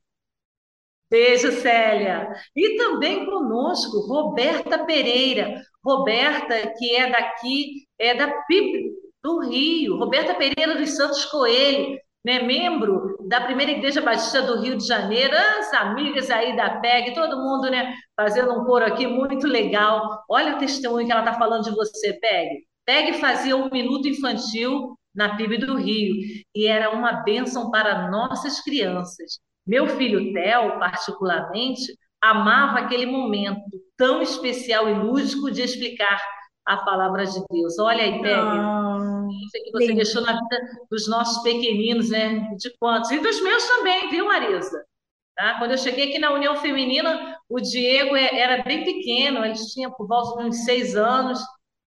Beijo, Célia. E também conosco, Roberta Pereira. Roberta, que é daqui, é da PIB do Rio. Roberta Pereira dos Santos Coelho né, membro da primeira Igreja Batista do Rio de Janeiro, as amigas aí da PEG, todo mundo né, fazendo um coro aqui muito legal. Olha o testemunho que ela está falando de você, PEG. PEG fazia um minuto infantil na PIB do Rio, e era uma bênção para nossas crianças. Meu filho Theo, particularmente, amava aquele momento tão especial e lúdico de explicar a palavra de Deus. Olha aí, Peg, oh, isso que você deixou na vida dos nossos pequeninos, né? De quantos? E dos meus também, viu, Marisa? Tá? Quando eu cheguei aqui na União Feminina, o Diego é, era bem pequeno, ele tinha por volta de uns seis anos,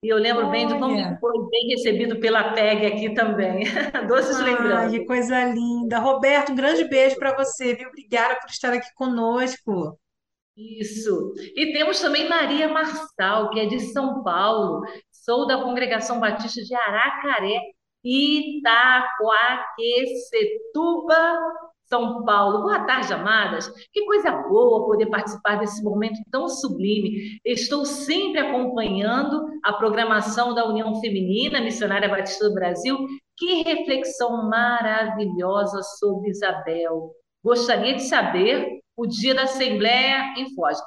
e eu lembro Olha. bem de como foi bem recebido pela PEG aqui também. Doces Ai, lembranças. Que coisa linda. Roberto, um grande beijo para você, viu? Obrigada por estar aqui conosco. Isso. E temos também Maria Marçal, que é de São Paulo. Sou da Congregação Batista de Aracaré, Itaquaquecetuba, São Paulo. Boa tarde, amadas. Que coisa boa poder participar desse momento tão sublime. Estou sempre acompanhando a programação da União Feminina Missionária Batista do Brasil. Que reflexão maravilhosa sobre Isabel. Gostaria de saber o dia da Assembleia em Foz.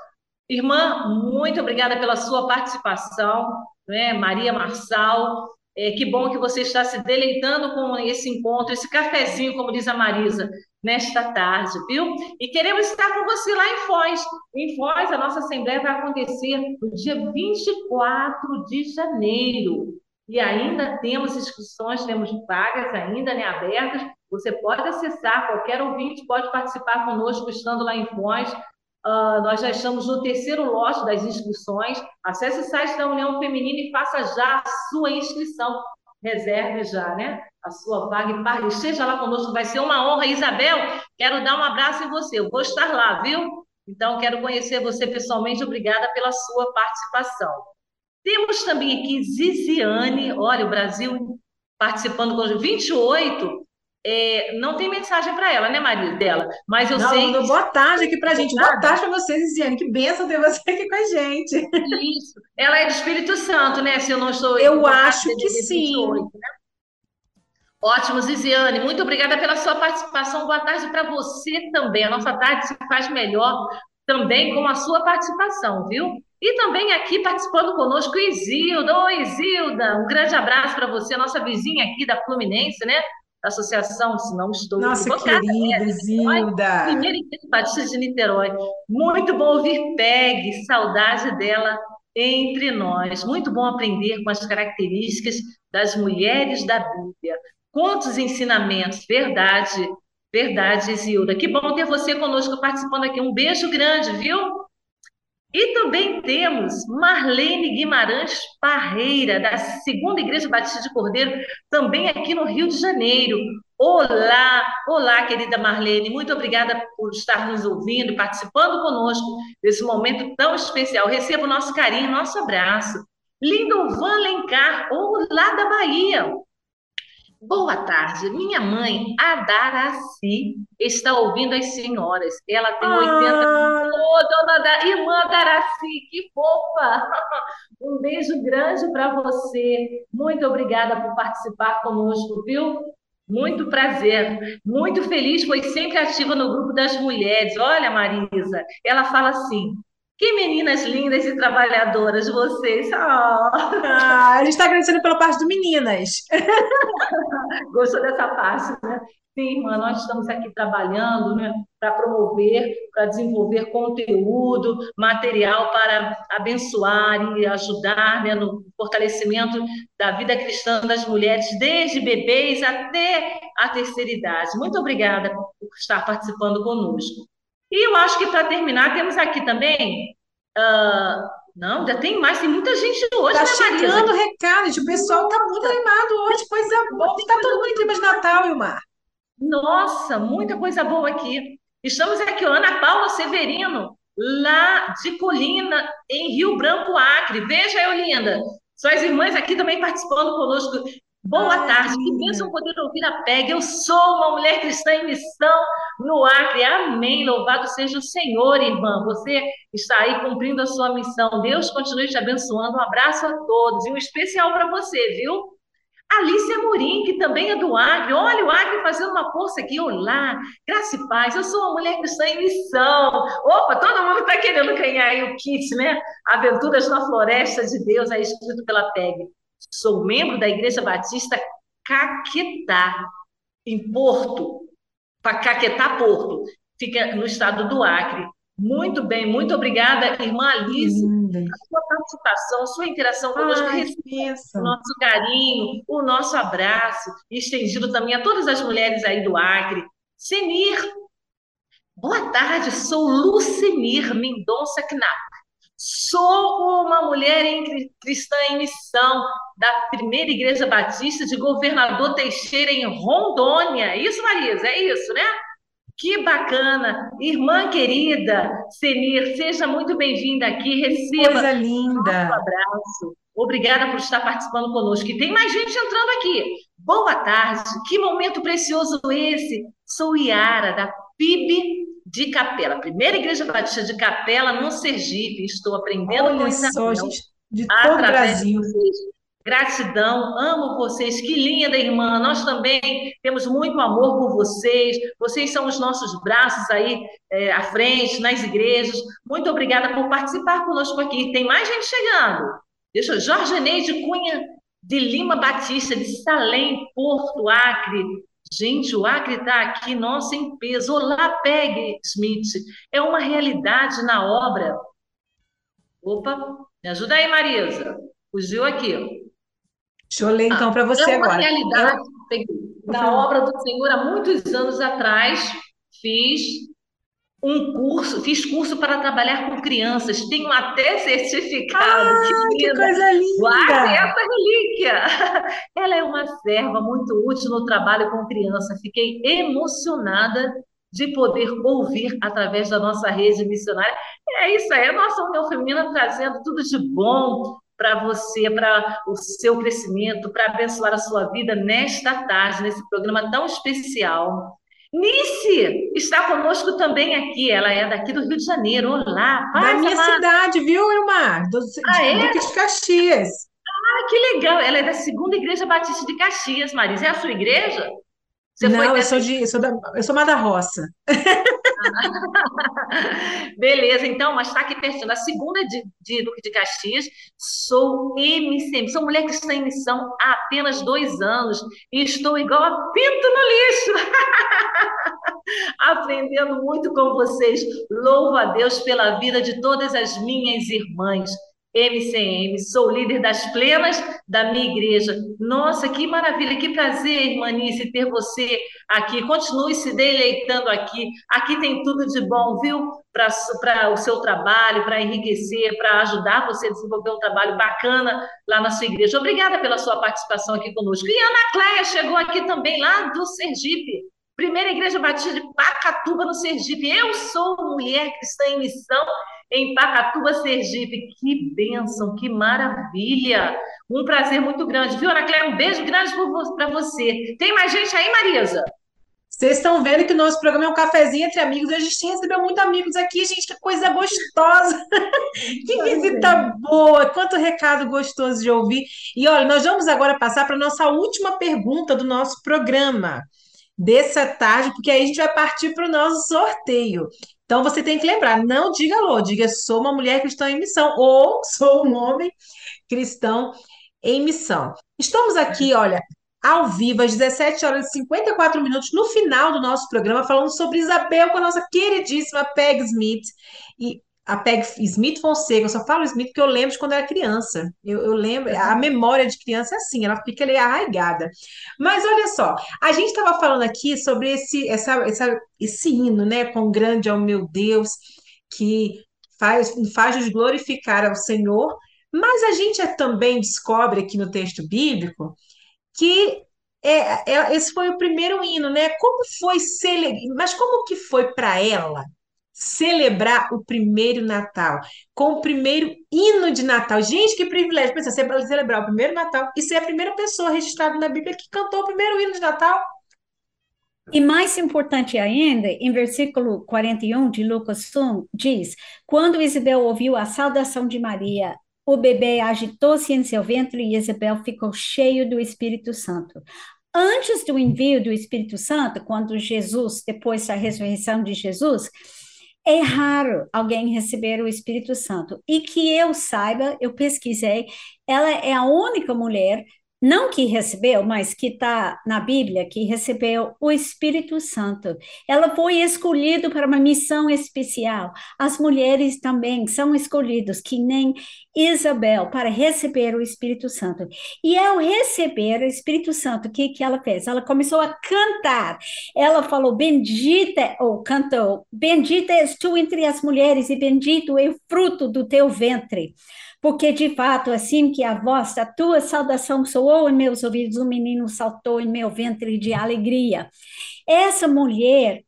Irmã, muito obrigada pela sua participação, né? Maria Marçal. É, que bom que você está se deleitando com esse encontro, esse cafezinho, como diz a Marisa, nesta tarde, viu? E queremos estar com você lá em Foz. Em Foz, a nossa Assembleia vai acontecer no dia 24 de janeiro. E ainda temos inscrições, temos vagas ainda né, abertas você pode acessar, qualquer ouvinte pode participar conosco estando lá em Foz. Uh, nós já estamos no terceiro lote das inscrições. Acesse o site da União Feminina e faça já a sua inscrição. Reserve já, né? A sua vaga e esteja lá conosco. Vai ser uma honra. Isabel, quero dar um abraço em você. Eu vou estar lá, viu? Então, quero conhecer você pessoalmente. Obrigada pela sua participação. Temos também aqui Ziziane, olha, o Brasil participando com 28 é, não tem mensagem para ela, né, Maria, dela? Mas eu não, sei. Que... Boa tarde aqui para gente. Boa tarde para vocês, Isiane. Que benção ter você aqui com a gente. Isso. Ela é do Espírito Santo, né? Se eu não estou. Eu acho que sim. 28, né? Ótimo, Ziziane. Muito obrigada pela sua participação. Boa tarde para você também. A nossa tarde se faz melhor também com a sua participação, viu? E também aqui participando conosco, Isilda. Oi, Isilda. Um grande abraço para você, nossa vizinha aqui da Fluminense, né? Associação, se não estou Nossa, equivocada. querida, né? Zilda! Primeira Igreja Batista de Niterói. Muito bom ouvir Peg, saudade dela entre nós. Muito bom aprender com as características das mulheres da Bíblia. Quantos ensinamentos, verdade, verdade, Zilda. Que bom ter você conosco participando aqui. Um beijo grande, viu? E também temos Marlene Guimarães Parreira, da Segunda Igreja Batista de Cordeiro, também aqui no Rio de Janeiro. Olá, olá, querida Marlene, muito obrigada por estar nos ouvindo, participando conosco desse momento tão especial. Receba o nosso carinho, nosso abraço. Lindovan Lencar, olá da Bahia. Boa tarde. Minha mãe, a Daraci, está ouvindo as senhoras. Ela tem 80 ah. Ô, dona da... irmã Daraci, que fofa! Um beijo grande para você. Muito obrigada por participar conosco, viu? Muito prazer. Muito feliz, pois sempre ativa no grupo das mulheres. Olha, Marisa, ela fala assim: que meninas lindas e trabalhadoras vocês. Oh. Ah, a gente está agradecendo pela parte do meninas. Gostou dessa parte, né? Sim, irmã, nós estamos aqui trabalhando né, para promover, para desenvolver conteúdo, material para abençoar e ajudar né, no fortalecimento da vida cristã das mulheres, desde bebês até a terceira idade. Muito obrigada por estar participando conosco. E eu acho que para terminar, temos aqui também. Uh, não, já tem mais, tem muita gente hoje, tá né, chegando recado, gente. O pessoal está muito animado hoje, coisa boa. Está todo mundo em clima de Natal, Ilmar. Nossa, muita coisa boa aqui. Estamos aqui, Ana Paula Severino, lá de Colina, em Rio Branco, Acre. Veja, eu linda. Suas irmãs aqui também participando conosco. Boa Ai, tarde, que bênção poder ouvir a PEG. Eu sou uma mulher cristã em missão no Acre. Amém. Louvado seja o Senhor, irmã. Você está aí cumprindo a sua missão. Deus continue te abençoando. Um abraço a todos e um especial para você, viu? Alice Amorim, que também é do Acre. Olha o Acre fazendo uma força aqui. Olá, graça e paz. Eu sou uma mulher cristã em missão. Opa, todo mundo está querendo ganhar aí o kit, né? Aventuras na Floresta de Deus, aí escrito pela PEG. Sou membro da Igreja Batista Caquetá, em Porto, Caquetá, Porto, fica no estado do Acre. Muito bem, muito obrigada, irmã Alice, a sua participação, a sua interação conosco, o nosso carinho, o nosso abraço, estendido também a todas as mulheres aí do Acre. Senir, boa tarde, sou Lucenir Mendonça Knapp. Sou uma mulher em, cristã em missão da primeira Igreja Batista de Governador Teixeira, em Rondônia. Isso, Marisa, é isso, né? Que bacana! Irmã querida, Senir, seja muito bem-vinda aqui. Receba Coisa linda. um abraço. Obrigada por estar participando conosco. E tem mais gente entrando aqui. Boa tarde, que momento precioso esse. Sou Iara, da PIB de Capela, primeira igreja batista de Capela, no Sergipe. Estou aprendendo Olha com só, gente, de todo o Brasil. Gratidão, amo vocês, que linda irmã. Nós também temos muito amor por vocês. Vocês são os nossos braços aí é, à frente, nas igrejas. Muito obrigada por participar conosco aqui. Tem mais gente chegando. Deixa eu, Jorge Neide Cunha de Lima Batista, de Salém, Porto Acre. Gente, o Acre está aqui, nossa, em peso. Olá, Peg Smith. É uma realidade na obra. Opa, me ajuda aí, Marisa. Fugiu aqui. Deixa eu ler então para você é uma agora. realidade. Na obra do Senhor, há muitos anos atrás, fiz um curso, fiz curso para trabalhar com crianças, tenho até certificado. Ah, que, que coisa linda! Guarde essa relíquia! Ela é uma serva muito útil no trabalho com criança. Fiquei emocionada de poder ouvir através da nossa rede missionária. É isso aí, a nossa União Feminina trazendo tudo de bom para você, para o seu crescimento, para abençoar a sua vida nesta tarde, nesse programa tão especial. Nice está conosco também aqui. Ela é daqui do Rio de Janeiro. Olá, paz, Da minha amada. cidade, viu, Ilmar? Do, Ah, de, é? Duque de Caxias. Ah, que legal. Ela é da Segunda Igreja Batista de Caxias, Marisa. É a sua igreja? Você Não, eu sou de, eu sou da, eu sou mais da roça. Beleza, então, mas está aqui pertinho. A segunda de, de Duque de Caxias, sou MCM, sou mulher que está em missão há apenas dois anos e estou igual a pinto no lixo. Aprendendo muito com vocês. Louvo a Deus pela vida de todas as minhas irmãs. MCM, sou líder das plenas da minha igreja. Nossa, que maravilha, que prazer, irmanice, ter você aqui. Continue se deleitando aqui. Aqui tem tudo de bom, viu? Para o seu trabalho, para enriquecer, para ajudar você a desenvolver um trabalho bacana lá na sua igreja. Obrigada pela sua participação aqui conosco. E Ana Cléia chegou aqui também, lá do Sergipe. Primeira Igreja Batista de Pacatuba, no Sergipe. Eu sou mulher cristã em missão em Pacatuba, Sergipe. Que bênção, que maravilha. Um prazer muito grande. Viu, Ana? Um beijo grande para você. Tem mais gente aí, Marisa? Vocês estão vendo que o nosso programa é um cafezinho entre amigos. A gente recebeu muitos amigos aqui, gente. Que coisa gostosa. Que visita boa. Quanto recado gostoso de ouvir. E olha, nós vamos agora passar para a nossa última pergunta do nosso programa dessa tarde, porque aí a gente vai partir para o nosso sorteio. Então você tem que lembrar, não diga alô, diga sou uma mulher cristã em missão ou sou um homem cristão em missão. Estamos aqui, olha, ao vivo, às 17 horas e 54 minutos, no final do nosso programa, falando sobre Isabel com a nossa queridíssima Peg Smith. E a Peg Smith Fonseca, eu só falo Smith porque eu lembro de quando eu era criança. Eu, eu lembro, a memória de criança é assim, ela fica ali arraigada. Mas olha só, a gente estava falando aqui sobre esse, essa, essa, esse hino, né? Quão grande é o meu Deus, que faz, faz nos glorificar ao Senhor. Mas a gente é- também descobre aqui no texto bíblico que é, é- esse foi o primeiro hino, né? Como foi cele... Mas como que foi para ela celebrar o primeiro Natal com o primeiro hino de Natal? Gente, que privilégio! Pensa, você celebrar o primeiro Natal e ser a primeira pessoa registrada na Bíblia que cantou o primeiro hino de Natal. E mais importante ainda, em versículo 41 de Lucas 1, diz: Quando Isabel ouviu a saudação de Maria, o bebê agitou-se em seu ventre e Isabel ficou cheio do Espírito Santo. Antes do envio do Espírito Santo, quando Jesus, depois da ressurreição de Jesus, é raro alguém receber o Espírito Santo. E que eu saiba, eu pesquisei, ela é a única mulher não que recebeu, mas que está na Bíblia, que recebeu o Espírito Santo. Ela foi escolhida para uma missão especial. As mulheres também são escolhidas, que nem Isabel, para receber o Espírito Santo. E ao receber o Espírito Santo, o que, que ela fez? Ela começou a cantar. Ela falou: Bendita, ou cantou: Bendita és tu entre as mulheres, e bendito é o fruto do teu ventre porque de fato, assim que a voz da tua saudação soou em meus ouvidos, o menino saltou em meu ventre de alegria. Essa mulher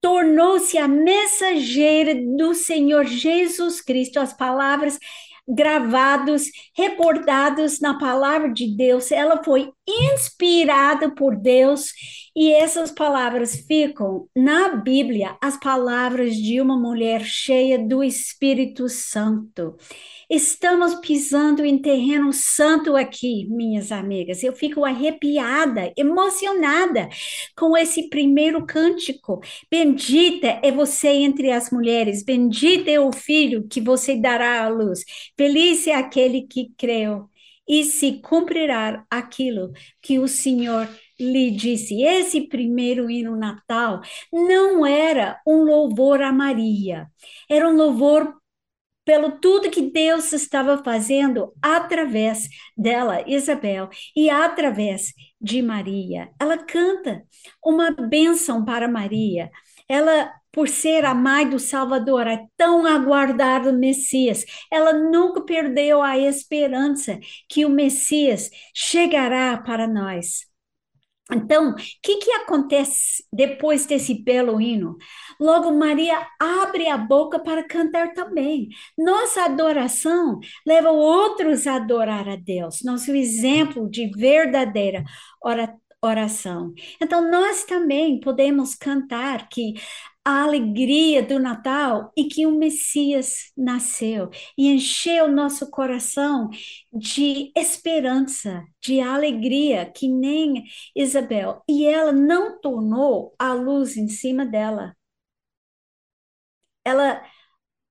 tornou-se a mensageira do Senhor Jesus Cristo, as palavras gravados, recordados na palavra de Deus. Ela foi inspirada por Deus e essas palavras ficam na Bíblia, as palavras de uma mulher cheia do Espírito Santo. Estamos pisando em terreno santo aqui, minhas amigas. Eu fico arrepiada, emocionada com esse primeiro cântico. Bendita é você entre as mulheres, bendito é o filho que você dará à luz. Feliz é aquele que creu e se cumprirá aquilo que o Senhor lhe disse. Esse primeiro hino natal não era um louvor a Maria, era um louvor pelo tudo que Deus estava fazendo através dela, Isabel, e através de Maria. Ela canta uma bênção para Maria. Ela, por ser a mãe do Salvador, é tão aguardado Messias. Ela nunca perdeu a esperança que o Messias chegará para nós. Então, o que, que acontece depois desse belo hino? Logo, Maria abre a boca para cantar também. Nossa adoração leva outros a adorar a Deus, nosso exemplo de verdadeira oração. Então, nós também podemos cantar que a alegria do Natal e que o Messias nasceu e encheu nosso coração de esperança, de alegria, que nem Isabel. E ela não tornou a luz em cima dela. Ela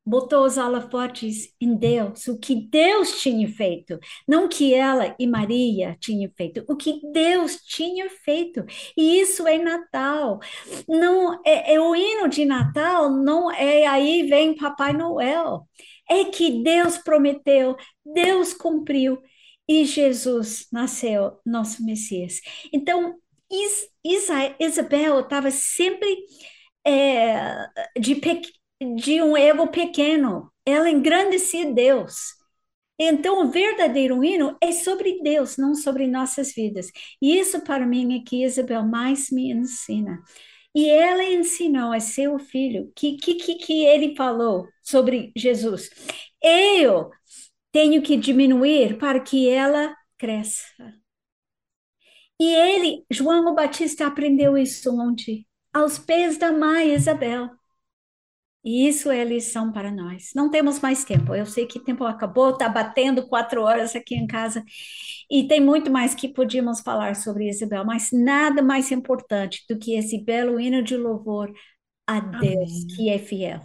botou os holofotes em Deus, o que Deus tinha feito, não o que ela e Maria tinham feito, o que Deus tinha feito. E isso é Natal. Não é, é o hino de Natal, não é aí vem Papai Noel. É que Deus prometeu, Deus cumpriu e Jesus nasceu, nosso Messias. Então, Is, Isa, Isabel estava sempre é, de de um ego pequeno. Ela engrandecia Deus. Então, o verdadeiro hino é sobre Deus, não sobre nossas vidas. E isso, para mim, é que Isabel mais me ensina. E ela ensinou a seu filho que que, que ele falou sobre Jesus. Eu tenho que diminuir para que ela cresça. E ele, João Batista, aprendeu isso onde? Aos pés da mãe Isabel. E isso é lição para nós. Não temos mais tempo. Eu sei que o tempo acabou, está batendo quatro horas aqui em casa. E tem muito mais que podíamos falar sobre Isabel, mas nada mais importante do que esse belo hino de louvor a Deus, Amém. que é fiel.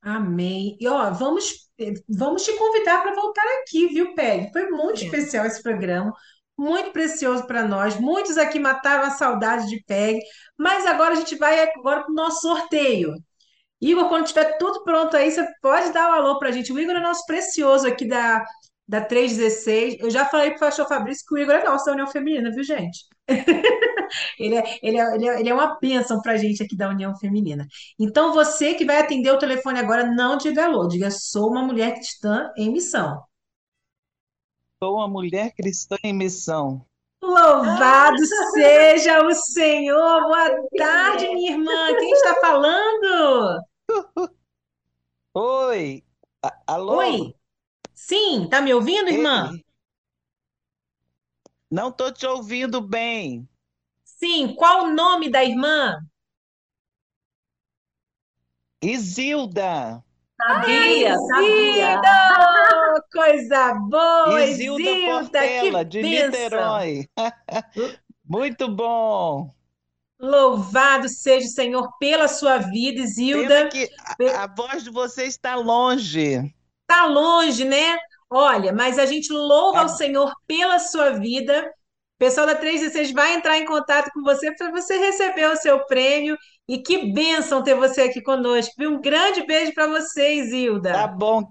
Amém. E ó, vamos, vamos te convidar para voltar aqui, viu, Peg? Foi muito é. especial esse programa, muito precioso para nós. Muitos aqui mataram a saudade de Peg, mas agora a gente vai agora para o nosso sorteio. Igor, quando tiver tudo pronto aí, você pode dar o um alô para a gente. O Igor é nosso precioso aqui da, da 316. Eu já falei para o pastor Fabrício que o Igor é nosso da União Feminina, viu, gente? ele, é, ele, é, ele, é, ele é uma bênção para a gente aqui da União Feminina. Então, você que vai atender o telefone agora, não diga alô, diga sou uma mulher cristã em missão. Sou uma mulher cristã em missão. Louvado seja o Senhor. Boa tarde, minha irmã. Quem está falando? Oi, alô? Oi. Sim, tá me ouvindo, irmã? Ei. Não tô te ouvindo bem. Sim, qual o nome da irmã? Isilda. Sabia, sabia. Coisa boa, Isilda, Isilda Portela, de bênção. Niterói. Muito bom. Louvado seja o Senhor pela sua vida, Isilda. A, a voz de você está longe. Está longe, né? Olha, mas a gente louva ao Senhor pela sua vida. O pessoal da 316 vai entrar em contato com você para você receber o seu prêmio. E que bênção ter você aqui conosco. Um grande beijo para vocês, Hilda. Tá bom.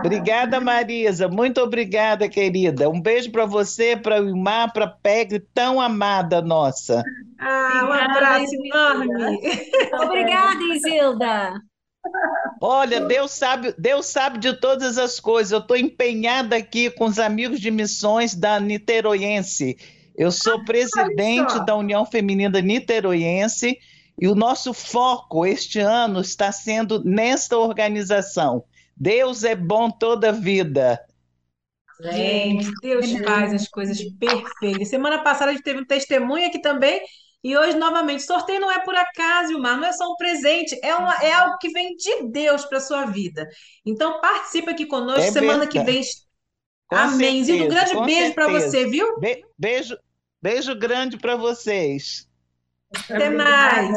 Obrigada, Marisa. Muito obrigada, querida. Um beijo para você, para o Ilmar, para a Peg, tão amada nossa. Ah, um abraço enorme. Obrigada, Isilda. Olha, Deus sabe, Deus sabe de todas as coisas. Eu estou empenhada aqui com os amigos de missões da Niteroense. Eu sou ah, presidente da União Feminina Niteroense e o nosso foco este ano está sendo nesta organização. Deus é bom toda vida. Gente, Deus faz as coisas perfeitas. Semana passada a gente teve um testemunho aqui também e hoje, novamente, sorteio não é por acaso, Ilmar, não é só um presente, é, uma, é algo que vem de Deus para a sua vida. Então, participa aqui conosco, é semana que vem. Com Amém. Certeza, um grande beijo para você, viu? Be beijo, beijo grande para vocês. Até mais.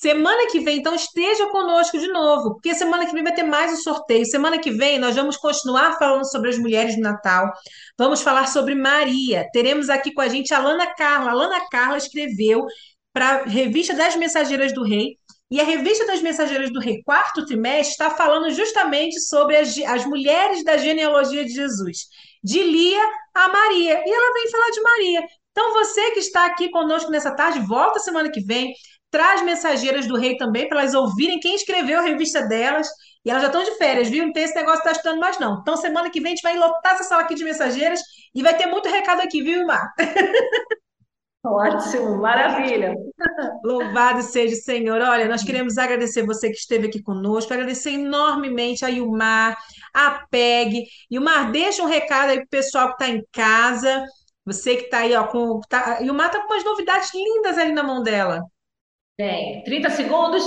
Semana que vem, então, esteja conosco de novo, porque semana que vem vai ter mais um sorteio. Semana que vem nós vamos continuar falando sobre as mulheres do Natal. Vamos falar sobre Maria. Teremos aqui com a gente a Lana Carla. A Lana Carla escreveu para a Revista das Mensageiras do Rei. E a Revista das Mensageiras do Rei, quarto trimestre, está falando justamente sobre as, as mulheres da genealogia de Jesus, de Lia a Maria. E ela vem falar de Maria. Então, você que está aqui conosco nessa tarde, volta semana que vem traz mensageiras do rei também, para elas ouvirem quem escreveu a revista delas. E elas já estão de férias, viu? Não tem esse negócio de estar estudando mais, não. Então, semana que vem a gente vai lotar essa sala aqui de mensageiras e vai ter muito recado aqui, viu, Mar? Ótimo, maravilha. Louvado seja o Senhor. Olha, nós queremos agradecer você que esteve aqui conosco, agradecer enormemente a Ilmar, a PEG. Ilmar, deixa um recado aí para o pessoal que está em casa. Você que está aí, ó, com. Tá, Ilmar está com umas novidades lindas ali na mão dela. Tem. 30 segundos.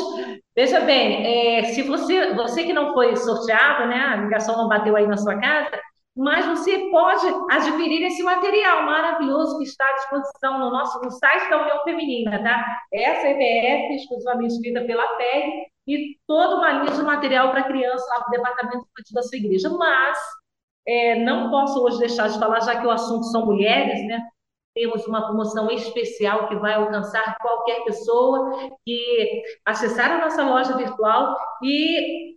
Veja bem, é, se você, você que não foi sorteado, né, a ligação não bateu aí na sua casa, mas você pode adquirir esse material maravilhoso que está à disposição no nosso no site da União Feminina, tá? Essa EBF, exclusivamente escrita pela PEG, e toda uma linha de material para criança lá do departamento da sua igreja. Mas é, não posso hoje deixar de falar, já que o assunto são mulheres, né? Temos uma promoção especial que vai alcançar qualquer pessoa que acessar a nossa loja virtual e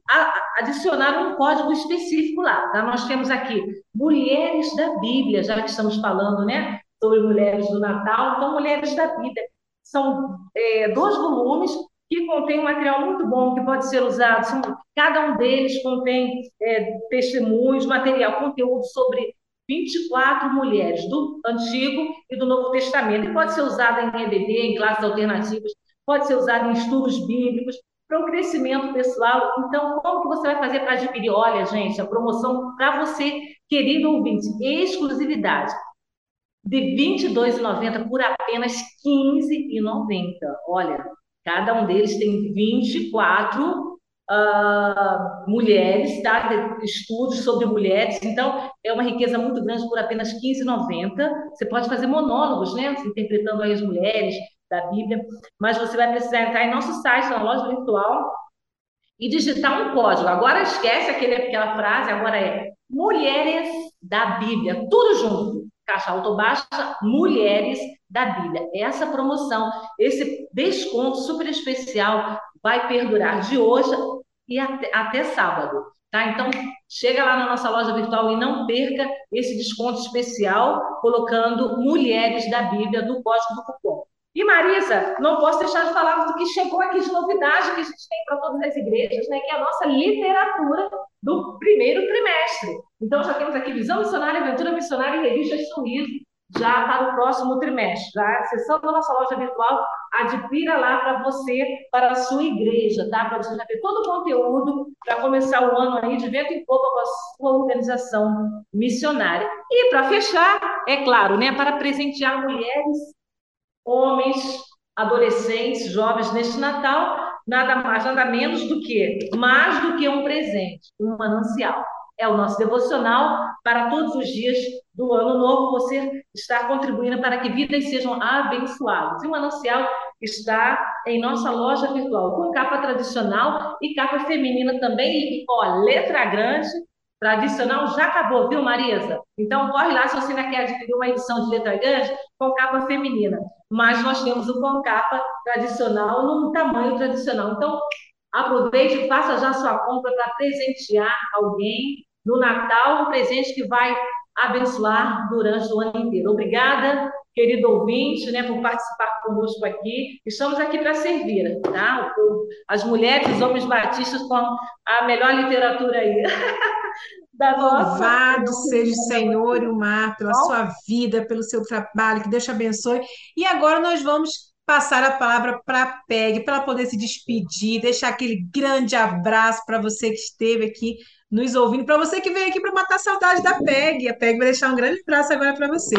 adicionar um código específico lá. Tá? Nós temos aqui Mulheres da Bíblia, já que estamos falando né, sobre mulheres do Natal, então Mulheres da Bíblia. São é, dois volumes que contém um material muito bom que pode ser usado. Cada um deles contém é, testemunhos, material, conteúdo sobre 24 mulheres do Antigo e do Novo Testamento. E pode ser usada em EBD, em classes alternativas, pode ser usada em estudos bíblicos, para o crescimento pessoal. Então, como que você vai fazer para adquirir? Olha, gente, a promoção para você, querido ouvinte, exclusividade de R$ 22,90 por apenas R$ 15,90. Olha, cada um deles tem 24 uh, mulheres, tá? estudos sobre mulheres. Então, é uma riqueza muito grande por apenas R$ 15,90. Você pode fazer monólogos, né? interpretando as mulheres da Bíblia, mas você vai precisar entrar em nosso site, na loja virtual, e digitar um código. Agora esquece aquele, aquela frase, agora é Mulheres da Bíblia, tudo junto. Caixa autobaixa, Mulheres da Bíblia. Essa promoção, esse desconto super especial vai perdurar de hoje e até, até sábado. Tá? Então, chega lá na nossa loja virtual e não perca esse desconto especial colocando Mulheres da Bíblia no código do cupom. E Marisa, não posso deixar de falar do que chegou aqui de novidade que a gente tem para todas as igrejas, né, que é a nossa literatura do primeiro trimestre. Então já temos aqui Visão Missionária, Aventura Missionária e Revista Sorriso, já para o próximo trimestre. Já acessando a nossa loja virtual, adquira lá para você, para a sua igreja, tá? Para você já ter todo o conteúdo para começar o ano aí de vento em popa com a sua organização missionária. E para fechar, é claro, né, para presentear mulheres, homens, adolescentes, jovens neste Natal, nada mais, nada menos do que mais do que um presente, um manancial é o nosso devocional para todos os dias do ano novo. Você está contribuindo para que vidas sejam abençoadas. E o manancial está em nossa loja virtual, com capa tradicional e capa feminina também. E, ó, letra grande tradicional já acabou, viu, Marisa? Então, corre lá se você ainda quer adquirir uma edição de letra grande com capa feminina. Mas nós temos o com capa tradicional num tamanho tradicional. Então, aproveite faça já sua compra para presentear alguém no Natal, um presente que vai abençoar durante o ano inteiro. Obrigada, querido ouvinte, né, por participar conosco aqui. Estamos aqui para servir, tá? As mulheres, os homens batistas com a melhor literatura aí. da nossa. Louvado seja o Senhor e o mar pela sua vida, pelo seu trabalho, que Deus te abençoe. E agora nós vamos passar a palavra para a PEG, para ela poder se despedir, deixar aquele grande abraço para você que esteve aqui nos ouvindo, para você que veio aqui para matar a saudade da PEG. A PEG vai deixar um grande abraço agora para você.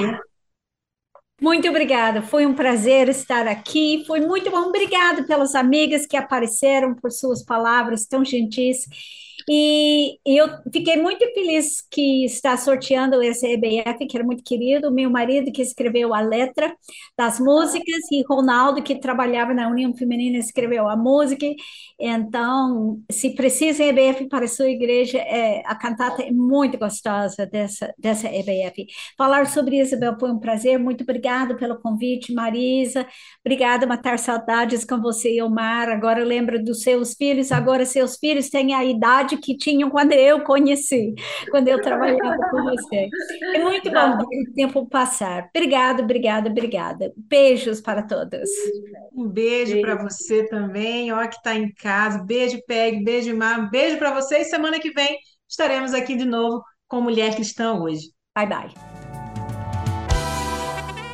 Muito obrigada, foi um prazer estar aqui, foi muito bom. Obrigada pelas amigas que apareceram, por suas palavras tão gentis. E, e, eu fiquei muito feliz que está sorteando esse EBF, que era muito querido, meu marido que escreveu a letra das músicas e Ronaldo que trabalhava na União Feminina escreveu a música. Então, se precisa EBF para a sua igreja, é, a cantata é muito gostosa dessa, dessa EBF. Falar sobre Isabel foi um prazer, muito obrigado pelo convite, Marisa, obrigada matar saudades com você, Omar, agora lembro dos seus filhos, agora seus filhos têm a idade que tinham quando eu conheci, quando eu trabalhava com você. É muito bom ver o tempo passar. Obrigada, obrigada, obrigada. Beijos para todos. Um beijo, beijo. para você também, ó, que está em casa. Beijo, Peg, beijo, Mar. Beijo para vocês. Semana que vem estaremos aqui de novo com Mulher Cristã hoje. Bye, bye.